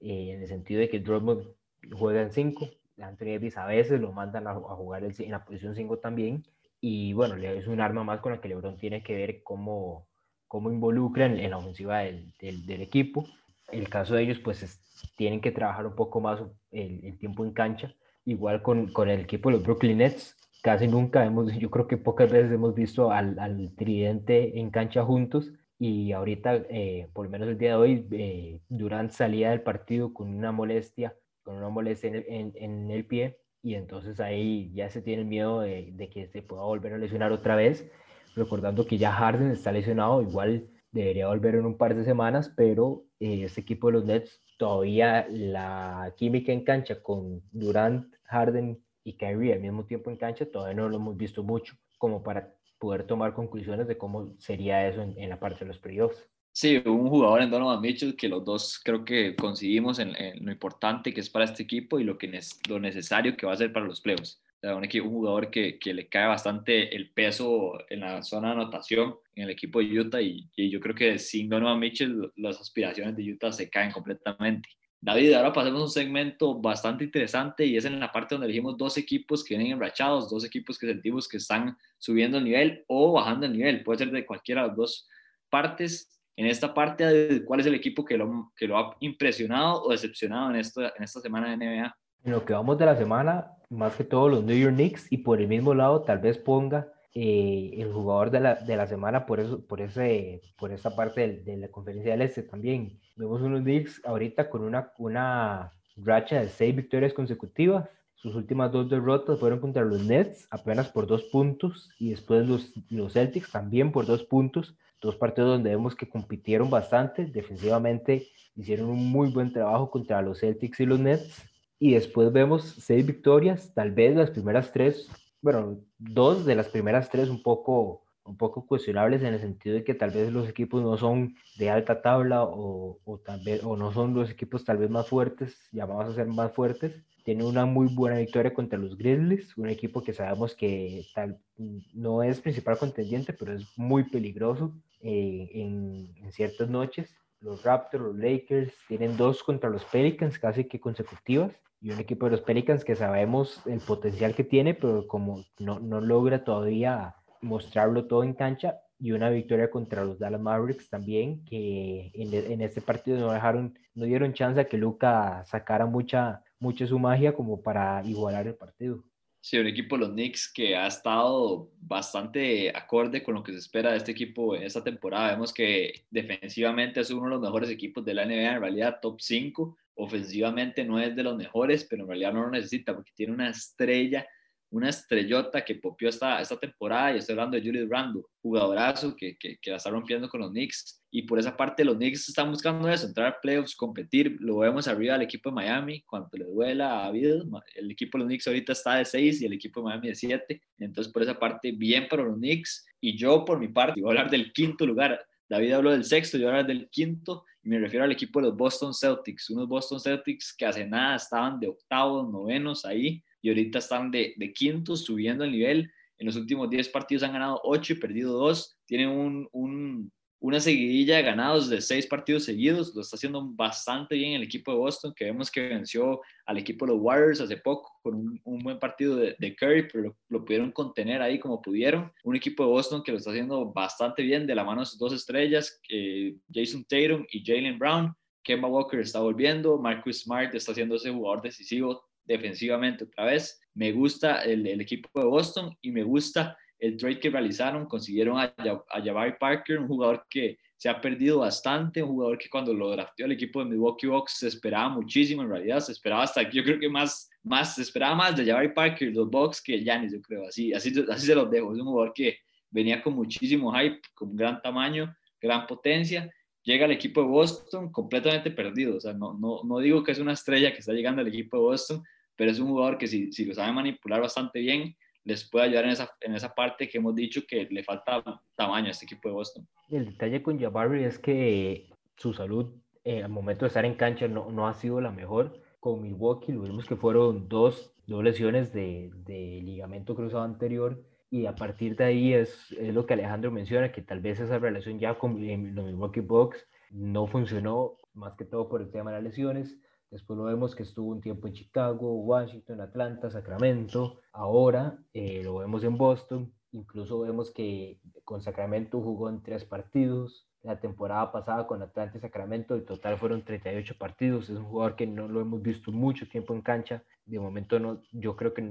eh, en el sentido de que Drummond juega en 5, Anthony Davis a veces lo mandan a, jugar en la posición 5 también, y bueno, es un arma más con la que LeBron tiene que ver cómo, cómo involucran en la ofensiva del, del, equipo. El caso de ellos, pues tienen que trabajar un poco más el, tiempo en cancha. Igual con, con, el equipo de los Brooklyn Nets, casi nunca hemos, yo creo que pocas veces hemos visto al, al tridente en cancha juntos. Y ahorita, eh, por lo menos el día de hoy, eh, Durant salía del partido con una molestia, con una molestia en en, en el pie y entonces ahí ya se tiene el miedo de, de, que se pueda volver a lesionar otra vez, recordando que ya Harden está lesionado, igual debería volver en un par de semanas, pero eh, este equipo de los Nets todavía la química en cancha con Durant, Harden y Kyrie al mismo tiempo en cancha todavía no lo hemos visto mucho como para poder tomar conclusiones de cómo sería eso en, en la parte de los playoffs. Sí, un jugador en Donovan Mitchell que los dos creo que coincidimos en, lo importante que es para este equipo y lo, que lo necesario que va a ser para los playoffs. un, un jugador que, que, le cae bastante el peso en la zona de anotación en el equipo de Utah y, y, yo creo que sin Donovan Mitchell las aspiraciones de Utah se caen completamente. David, ahora pasemos a un segmento bastante interesante y es en la parte donde elegimos dos equipos que vienen enrachados, dos equipos que sentimos que están subiendo el nivel o bajando el nivel, puede ser de cualquiera de las dos partes en esta parte, ¿cuál es el equipo que lo, que lo ha impresionado o decepcionado en, esto, en esta semana de NBA? En lo que vamos de la semana, más que todo los New York Knicks y por el mismo lado tal vez ponga eh, el jugador de la, de la, semana por, eso, por, ese, por esa parte de, la conferencia del Este también. Vemos unos Knicks ahorita con una, una racha de seis victorias consecutivas. Sus últimas dos derrotas fueron contra los Nets, apenas por dos puntos, y después los, los Celtics también por dos puntos dos partidos donde vemos que compitieron bastante, defensivamente hicieron un muy buen trabajo contra los Celtics y los Nets, y después vemos seis victorias, tal vez las primeras tres, bueno, dos de las primeras tres un poco un poco cuestionables en el sentido de que tal vez los equipos no son de alta tabla o, o, tal vez, o no son los equipos tal vez más fuertes, llamados a ser más fuertes. Tiene una muy buena victoria contra los Grizzlies, un equipo que sabemos que tal, no es principal contendiente, pero es muy peligroso eh, en, en ciertas noches los Raptors, los Lakers, tienen dos contra los Pelicans casi que consecutivas y un equipo de los Pelicans que sabemos el potencial que tiene, pero como no, no logra todavía mostrarlo todo en cancha y una victoria contra los Dallas Mavericks también, que en, en este partido no dejaron, no dieron chance a que Luca sacara mucha, mucha su magia como para igualar el partido. Sí, un equipo de los Knicks que ha estado bastante acorde con lo que se espera de este equipo en esta temporada. Vemos que defensivamente es uno de los mejores equipos de la NBA, en realidad top 5. Ofensivamente no es de los mejores, pero en realidad no lo necesita porque tiene una estrella una estrellota que popió esta, esta temporada, y estoy hablando de Julius Randle, jugadorazo que, que, que, la está rompiendo con los Knicks, y por esa parte los Knicks están buscando eso, entrar a playoffs, competir, lo vemos arriba al equipo de Miami, cuando le duela a Bill, el equipo de los Knicks ahorita está de 6 y el equipo de Miami de 7, entonces por esa parte bien para los Knicks, y yo por mi parte voy a hablar del quinto lugar, David habló del sexto, yo voy a hablar del quinto, y me refiero al equipo de los Boston Celtics, unos Boston Celtics que hace nada estaban de octavos, novenos ahí, y ahorita están de, de quintos, subiendo el nivel. En los últimos 10 partidos han ganado 8 y perdido 2. Tienen un, un, una seguidilla de ganados de 6 partidos seguidos. Lo está haciendo bastante bien el equipo de Boston, que vemos que venció al equipo de los Warriors hace poco con un, buen partido de, Curry, pero lo, pudieron contener ahí como pudieron. Un equipo de Boston que lo está haciendo bastante bien de la mano de sus dos estrellas, Jason Tatum y Jalen Brown. Kemba Walker está volviendo, Marcus Smart está siendo ese jugador decisivo defensivamente otra vez. Me gusta el, equipo de Boston y me gusta el trade que realizaron. Consiguieron a, Jabari Parker, un jugador que se ha perdido bastante, un jugador que cuando lo drafteó el equipo de Milwaukee Bucks se esperaba muchísimo, en realidad se esperaba hasta, yo creo que más, más se esperaba más de Jabari Parker, los Bucks que Giannis, yo creo, así, así, así se los dejo. Es un jugador que venía con muchísimo hype, con gran tamaño, gran potencia llega al equipo de Boston completamente perdido. O sea, no, no, no digo que es una estrella que está llegando al equipo de Boston, pero es un jugador que si, si lo sabe manipular bastante bien, les puede ayudar en esa, en esa parte que hemos dicho que le falta tamaño a este equipo de Boston. El detalle con Jabari es que su salud eh, al momento de estar en cancha no, no ha sido la mejor. Con Milwaukee lo vimos que fueron dos, dos lesiones de, de ligamento cruzado anterior y a partir de ahí es, es, lo que Alejandro menciona, que tal vez esa relación ya con los Milwaukee Bucks no funcionó, más que todo por el tema de las lesiones. Después lo vemos que estuvo un tiempo en Chicago, Washington, Atlanta, Sacramento. Ahora eh, lo vemos en Boston. Incluso vemos que con Sacramento jugó en tres partidos. La temporada pasada con Atlanta y Sacramento, el total fueron 38 partidos. Es un jugador que no lo hemos visto mucho tiempo en cancha. De momento, no, yo creo que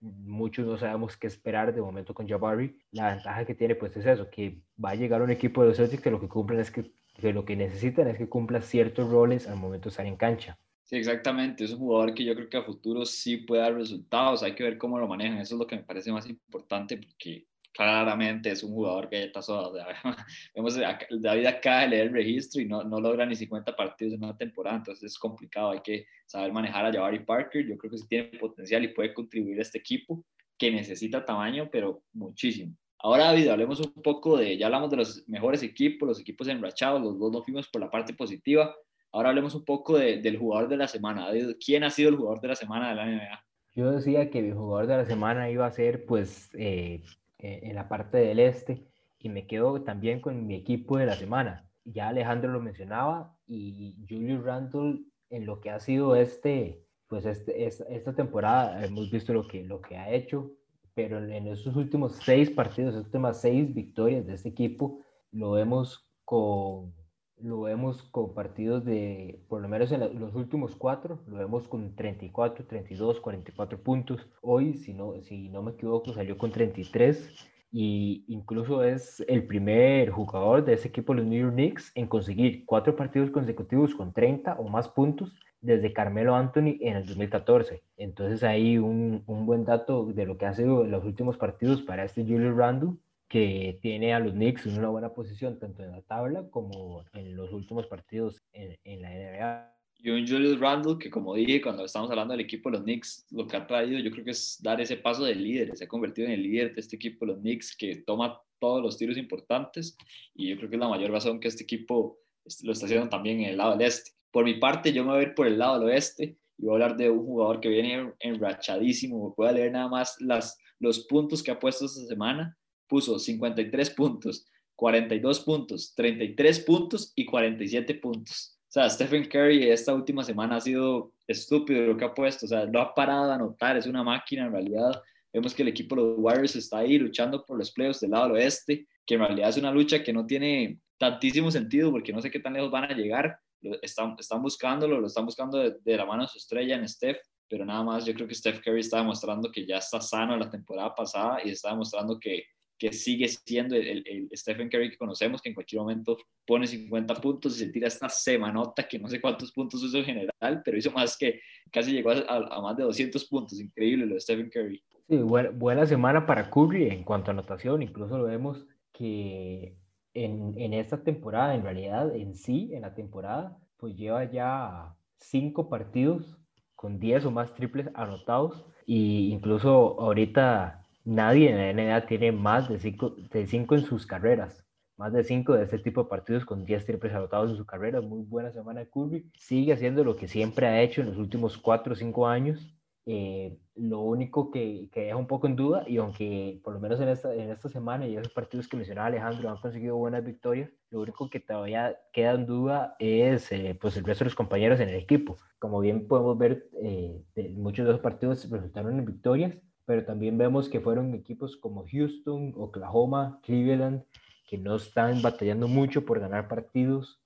muchos no sabemos qué esperar de momento con Jabari. La ventaja que tiene pues es eso, que va a llegar un equipo de los Celtics que lo que cumplen es que, que lo que necesitan es que cumpla ciertos roles al momento de estar en cancha. Sí, exactamente. Es un jugador que yo creo que a futuro sí puede dar resultados. Hay que ver cómo lo manejan. Eso es lo que me parece más importante porque claramente es un jugador está O sea, vemos David acaba de leer el registro y no, no logra ni 50 partidos en una temporada. Entonces es complicado. Hay que saber manejar a Jabari Parker. Yo creo que sí tiene potencial y puede contribuir a este equipo que necesita tamaño, pero muchísimo. Ahora, David, hablemos un poco de, ya hablamos de los mejores equipos, los equipos enrachados, los dos nos fuimos por la parte positiva. Ahora hablemos un poco de, del jugador de la semana. ¿Quién ha sido el jugador de la semana de la NBA? Yo decía que mi jugador de la semana iba a ser, pues, eh, eh, en la parte del este, y me quedo también con mi equipo de la semana. Ya Alejandro lo mencionaba, y Julius Randle, en lo que ha sido este, pues, este, esta, esta temporada, hemos visto lo que, lo que ha hecho, pero en, en estos últimos seis partidos, estas últimas seis victorias de este equipo, lo vemos con lo vemos con partidos de, por lo menos en los últimos cuatro, lo vemos con 34, 32, 44 puntos. Hoy, si no, si no me equivoco, salió con 33 y incluso es el primer jugador de ese equipo, los New York Knicks, en conseguir cuatro partidos consecutivos con 30 o más puntos desde Carmelo Anthony en el 2014. Entonces ahí un, un buen dato de lo que ha sido los últimos partidos para este Julius Randle que tiene a los Knicks en una buena posición tanto en la tabla como en los últimos partidos en, en la NBA. Y un Julius Randle que, como dije, cuando estamos hablando del equipo de los Knicks, lo que ha traído yo creo que es dar ese paso de líder, se ha convertido en el líder de este equipo de los Knicks que toma todos los tiros importantes y yo creo que es la mayor razón que este equipo lo está haciendo también en el lado del este. Por mi parte, yo me voy a ir por el lado del oeste y voy a hablar de un jugador que viene enrachadísimo. Voy a leer nada más las, los puntos que ha puesto esta semana. Puso 53 puntos, 42 puntos, 33 puntos y 47 puntos. O sea, Stephen Curry esta última semana ha sido estúpido lo que ha puesto. O sea, no ha parado de anotar, es una máquina en realidad. Vemos que el equipo de los Warriors está ahí luchando por los playoffs del lado del oeste, que en realidad es una lucha que no tiene tantísimo sentido porque no sé qué tan lejos van a llegar. Están, buscándolo, lo están buscando de, la mano de su estrella en Steph, pero nada más yo creo que Steph Curry está demostrando que ya está sano la temporada pasada y está demostrando que, que sigue siendo el, el, Stephen Curry que conocemos, que en cualquier momento pone 50 puntos y se tira esta semanota que no sé cuántos puntos hizo en general, pero hizo más que casi llegó a, a más de 200 puntos. Increíble lo de Stephen Curry. Sí, buena, buena semana para Curry en cuanto a anotación, incluso lo vemos que en, en, esta temporada, en realidad, en sí, en la temporada, pues lleva ya cinco partidos con 10 o más triples anotados y incluso ahorita nadie en la NBA tiene más de 5 de cinco en sus carreras. Más de 5 de este tipo de partidos con 10 triples anotados en su carrera. Muy buena semana de Curry. Sigue haciendo lo que siempre ha hecho en los últimos 4 o 5 años eh, lo único que, que, deja un poco en duda, y aunque por lo menos en esta, en esta semana y esos partidos que mencionaba Alejandro han conseguido buenas victorias, lo único que todavía queda en duda es eh, pues el resto de los compañeros en el equipo. Como bien podemos ver, eh, muchos de esos partidos resultaron en victorias, pero también vemos que fueron equipos como Houston, Oklahoma, Cleveland, que no están batallando mucho por ganar partidos.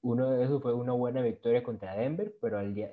uno de esos fue una buena victoria contra Denver, pero al día,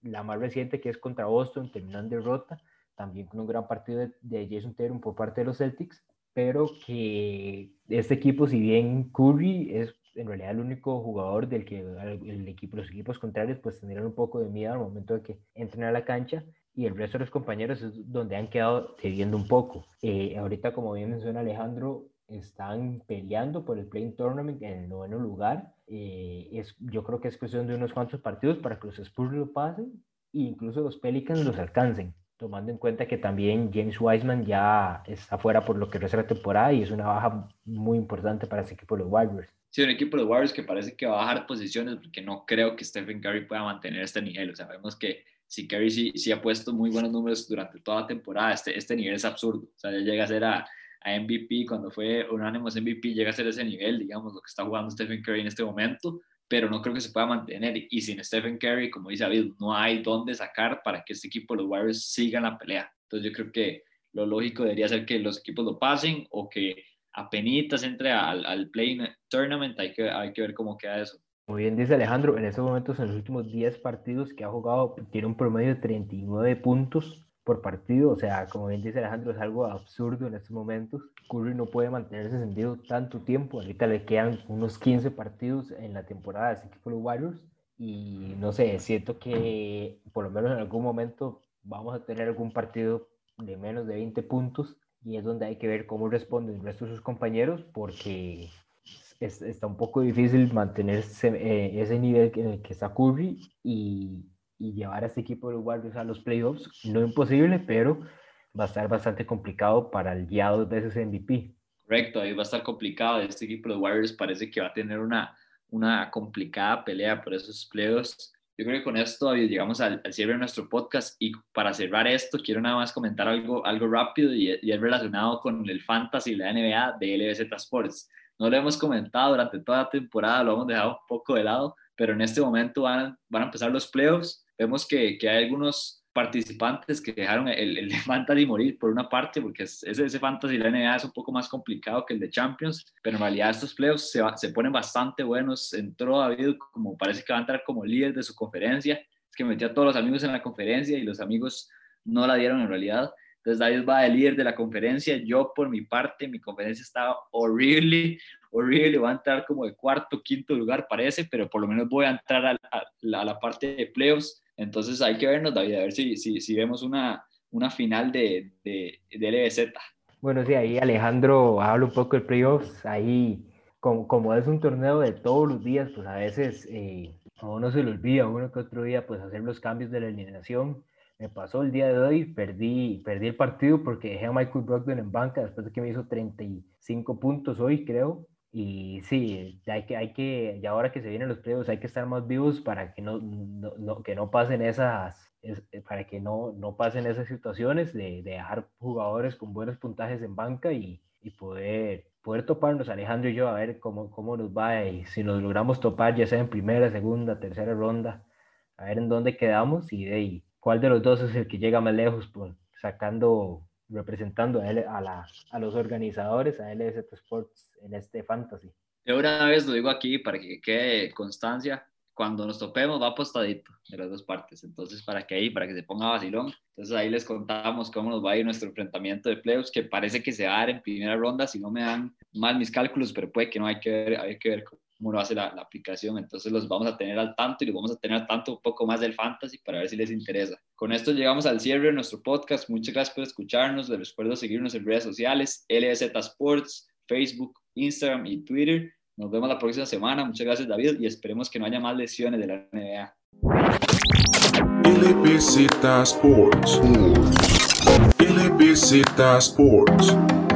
la más reciente que es contra Boston, terminó en derrota, también con un gran partido de, Jason Tatum por parte de los Celtics, pero que este equipo, si bien Curry es en realidad el único jugador del que el equipo, los equipos contrarios pues tendrían un poco de miedo al momento de que entren a la cancha y el resto de los compañeros es donde han quedado cediendo un poco. Eh, ahorita, como bien menciona Alejandro, están peleando por el Playing Tournament en el noveno lugar. Eh, es, yo creo que es cuestión de unos cuantos partidos para que los Spurs lo pasen e incluso los Pelicans los alcancen, tomando en cuenta que también James Wiseman ya está fuera por lo que resta la temporada y es una baja muy importante para ese equipo de los Warriors. Sí, un equipo de los Warriors que parece que va a bajar posiciones porque no creo que Stephen Curry pueda mantener este nivel. O sea, vemos que si Curry sí, sí ha puesto muy buenos números durante toda la temporada, este, este nivel es absurdo. O sea, ya llega a ser a a MVP, cuando fue Unanimous MVP, llega a ser ese nivel, digamos, lo que está jugando Stephen Curry en este momento, pero no creo que se pueda mantener. Y sin Stephen Curry, como dice David, no hay dónde sacar para que este equipo, los Warriors, sigan la pelea. Entonces yo creo que lo lógico debería ser que los equipos lo pasen o que apenas entre al, al play tournament, hay que, hay que ver cómo queda eso. Muy bien, dice Alejandro, en estos momentos, en los últimos 10 partidos que ha jugado, tiene un promedio de 39 puntos, por partido. O sea, como bien dice Alejandro, es algo absurdo en estos momentos. Curry no puede mantenerse sentido tanto tiempo. Ahorita le quedan unos 15 partidos en la temporada de este equipo de los Warriors. Y no sé, siento que por lo menos en algún momento vamos a tener algún partido de menos de 20 puntos. Y es donde hay que ver cómo responden el resto de sus compañeros, porque está un poco difícil mantener eh, ese nivel en el que está Curry y, y llevar a este equipo de los Warriors a los playoffs. No imposible, pero va a estar bastante complicado para el ya dos veces MVP. Correcto, ahí va a estar complicado. Este equipo de Warriors parece que va a tener una, una complicada pelea por esos playoffs. Yo creo que con esto llegamos al, cierre de nuestro podcast y para cerrar esto quiero nada más comentar algo, algo rápido y, y es relacionado con el fantasy y la NBA de LBZ Sports. No lo hemos comentado durante toda la temporada, lo hemos dejado un poco de lado, pero en este momento van, van a empezar los playoffs vemos que, que hay algunos participantes que dejaron el, el, fantasy morir por una parte, porque ese, ese fantasy de la NBA es un poco más complicado que el de Champions, pero en realidad estos playoffs se, se ponen bastante buenos. Entró David como parece que va a entrar como líder de su conferencia, es que metió a todos los amigos en la conferencia y los amigos no la dieron en realidad. Entonces David va de líder de la conferencia, yo por mi parte, mi conferencia estaba horrible, horrible, va a entrar como de cuarto, quinto lugar parece, pero por lo menos voy a entrar a, a, a la parte de playoffs entonces hay que vernos, David, a ver si, si, si vemos una, una final de, de, de LBZ. Bueno, sí, ahí Alejandro habla un poco de playoffs. Ahí, como, como, es un torneo de todos los días, pues a veces eh, a uno se le olvida, uno que otro día, pues hacer los cambios de la alineación. Me pasó el día de hoy, perdí, perdí el partido porque dejé a Michael Brogdon en banca después de que me hizo 35 puntos hoy, creo. Y sí, hay que, hay que, y ahora que se vienen los playoffs, hay que estar más vivos para que no, no, que no pasen esas, para que no, no pasen esas situaciones de, de, dejar jugadores con buenos puntajes en banca y, y, poder, poder toparnos, Alejandro y yo, a ver cómo, cómo nos va y si nos logramos topar, ya sea en primera, segunda, tercera ronda, a ver en dónde quedamos y de cuál de los dos es el que llega más lejos, pues, sacando representando a, a, los organizadores, a LZ Sports en este fantasy. Yo una vez lo digo aquí para que quede constancia, cuando nos topemos va apostadito de las dos partes, entonces para que ahí, para que se ponga vacilón, entonces ahí les contamos cómo nos va a ir nuestro enfrentamiento de playoffs, que parece que se va a dar en primera ronda, si no me dan mal mis cálculos, pero puede que no, hay que ver, hay que ver cómo lo hace la, la, aplicación. Entonces los vamos a tener al tanto y los vamos a tener al tanto un poco más del fantasy para ver si les interesa. Con esto llegamos al cierre de nuestro podcast. Muchas gracias por escucharnos. Les recuerdo seguirnos en redes sociales, LZ Sports, Facebook, Instagram y Twitter. Nos vemos la próxima semana. Muchas gracias David y esperemos que no haya más lesiones de la NBA. LBZ Sports. LBZ Sports.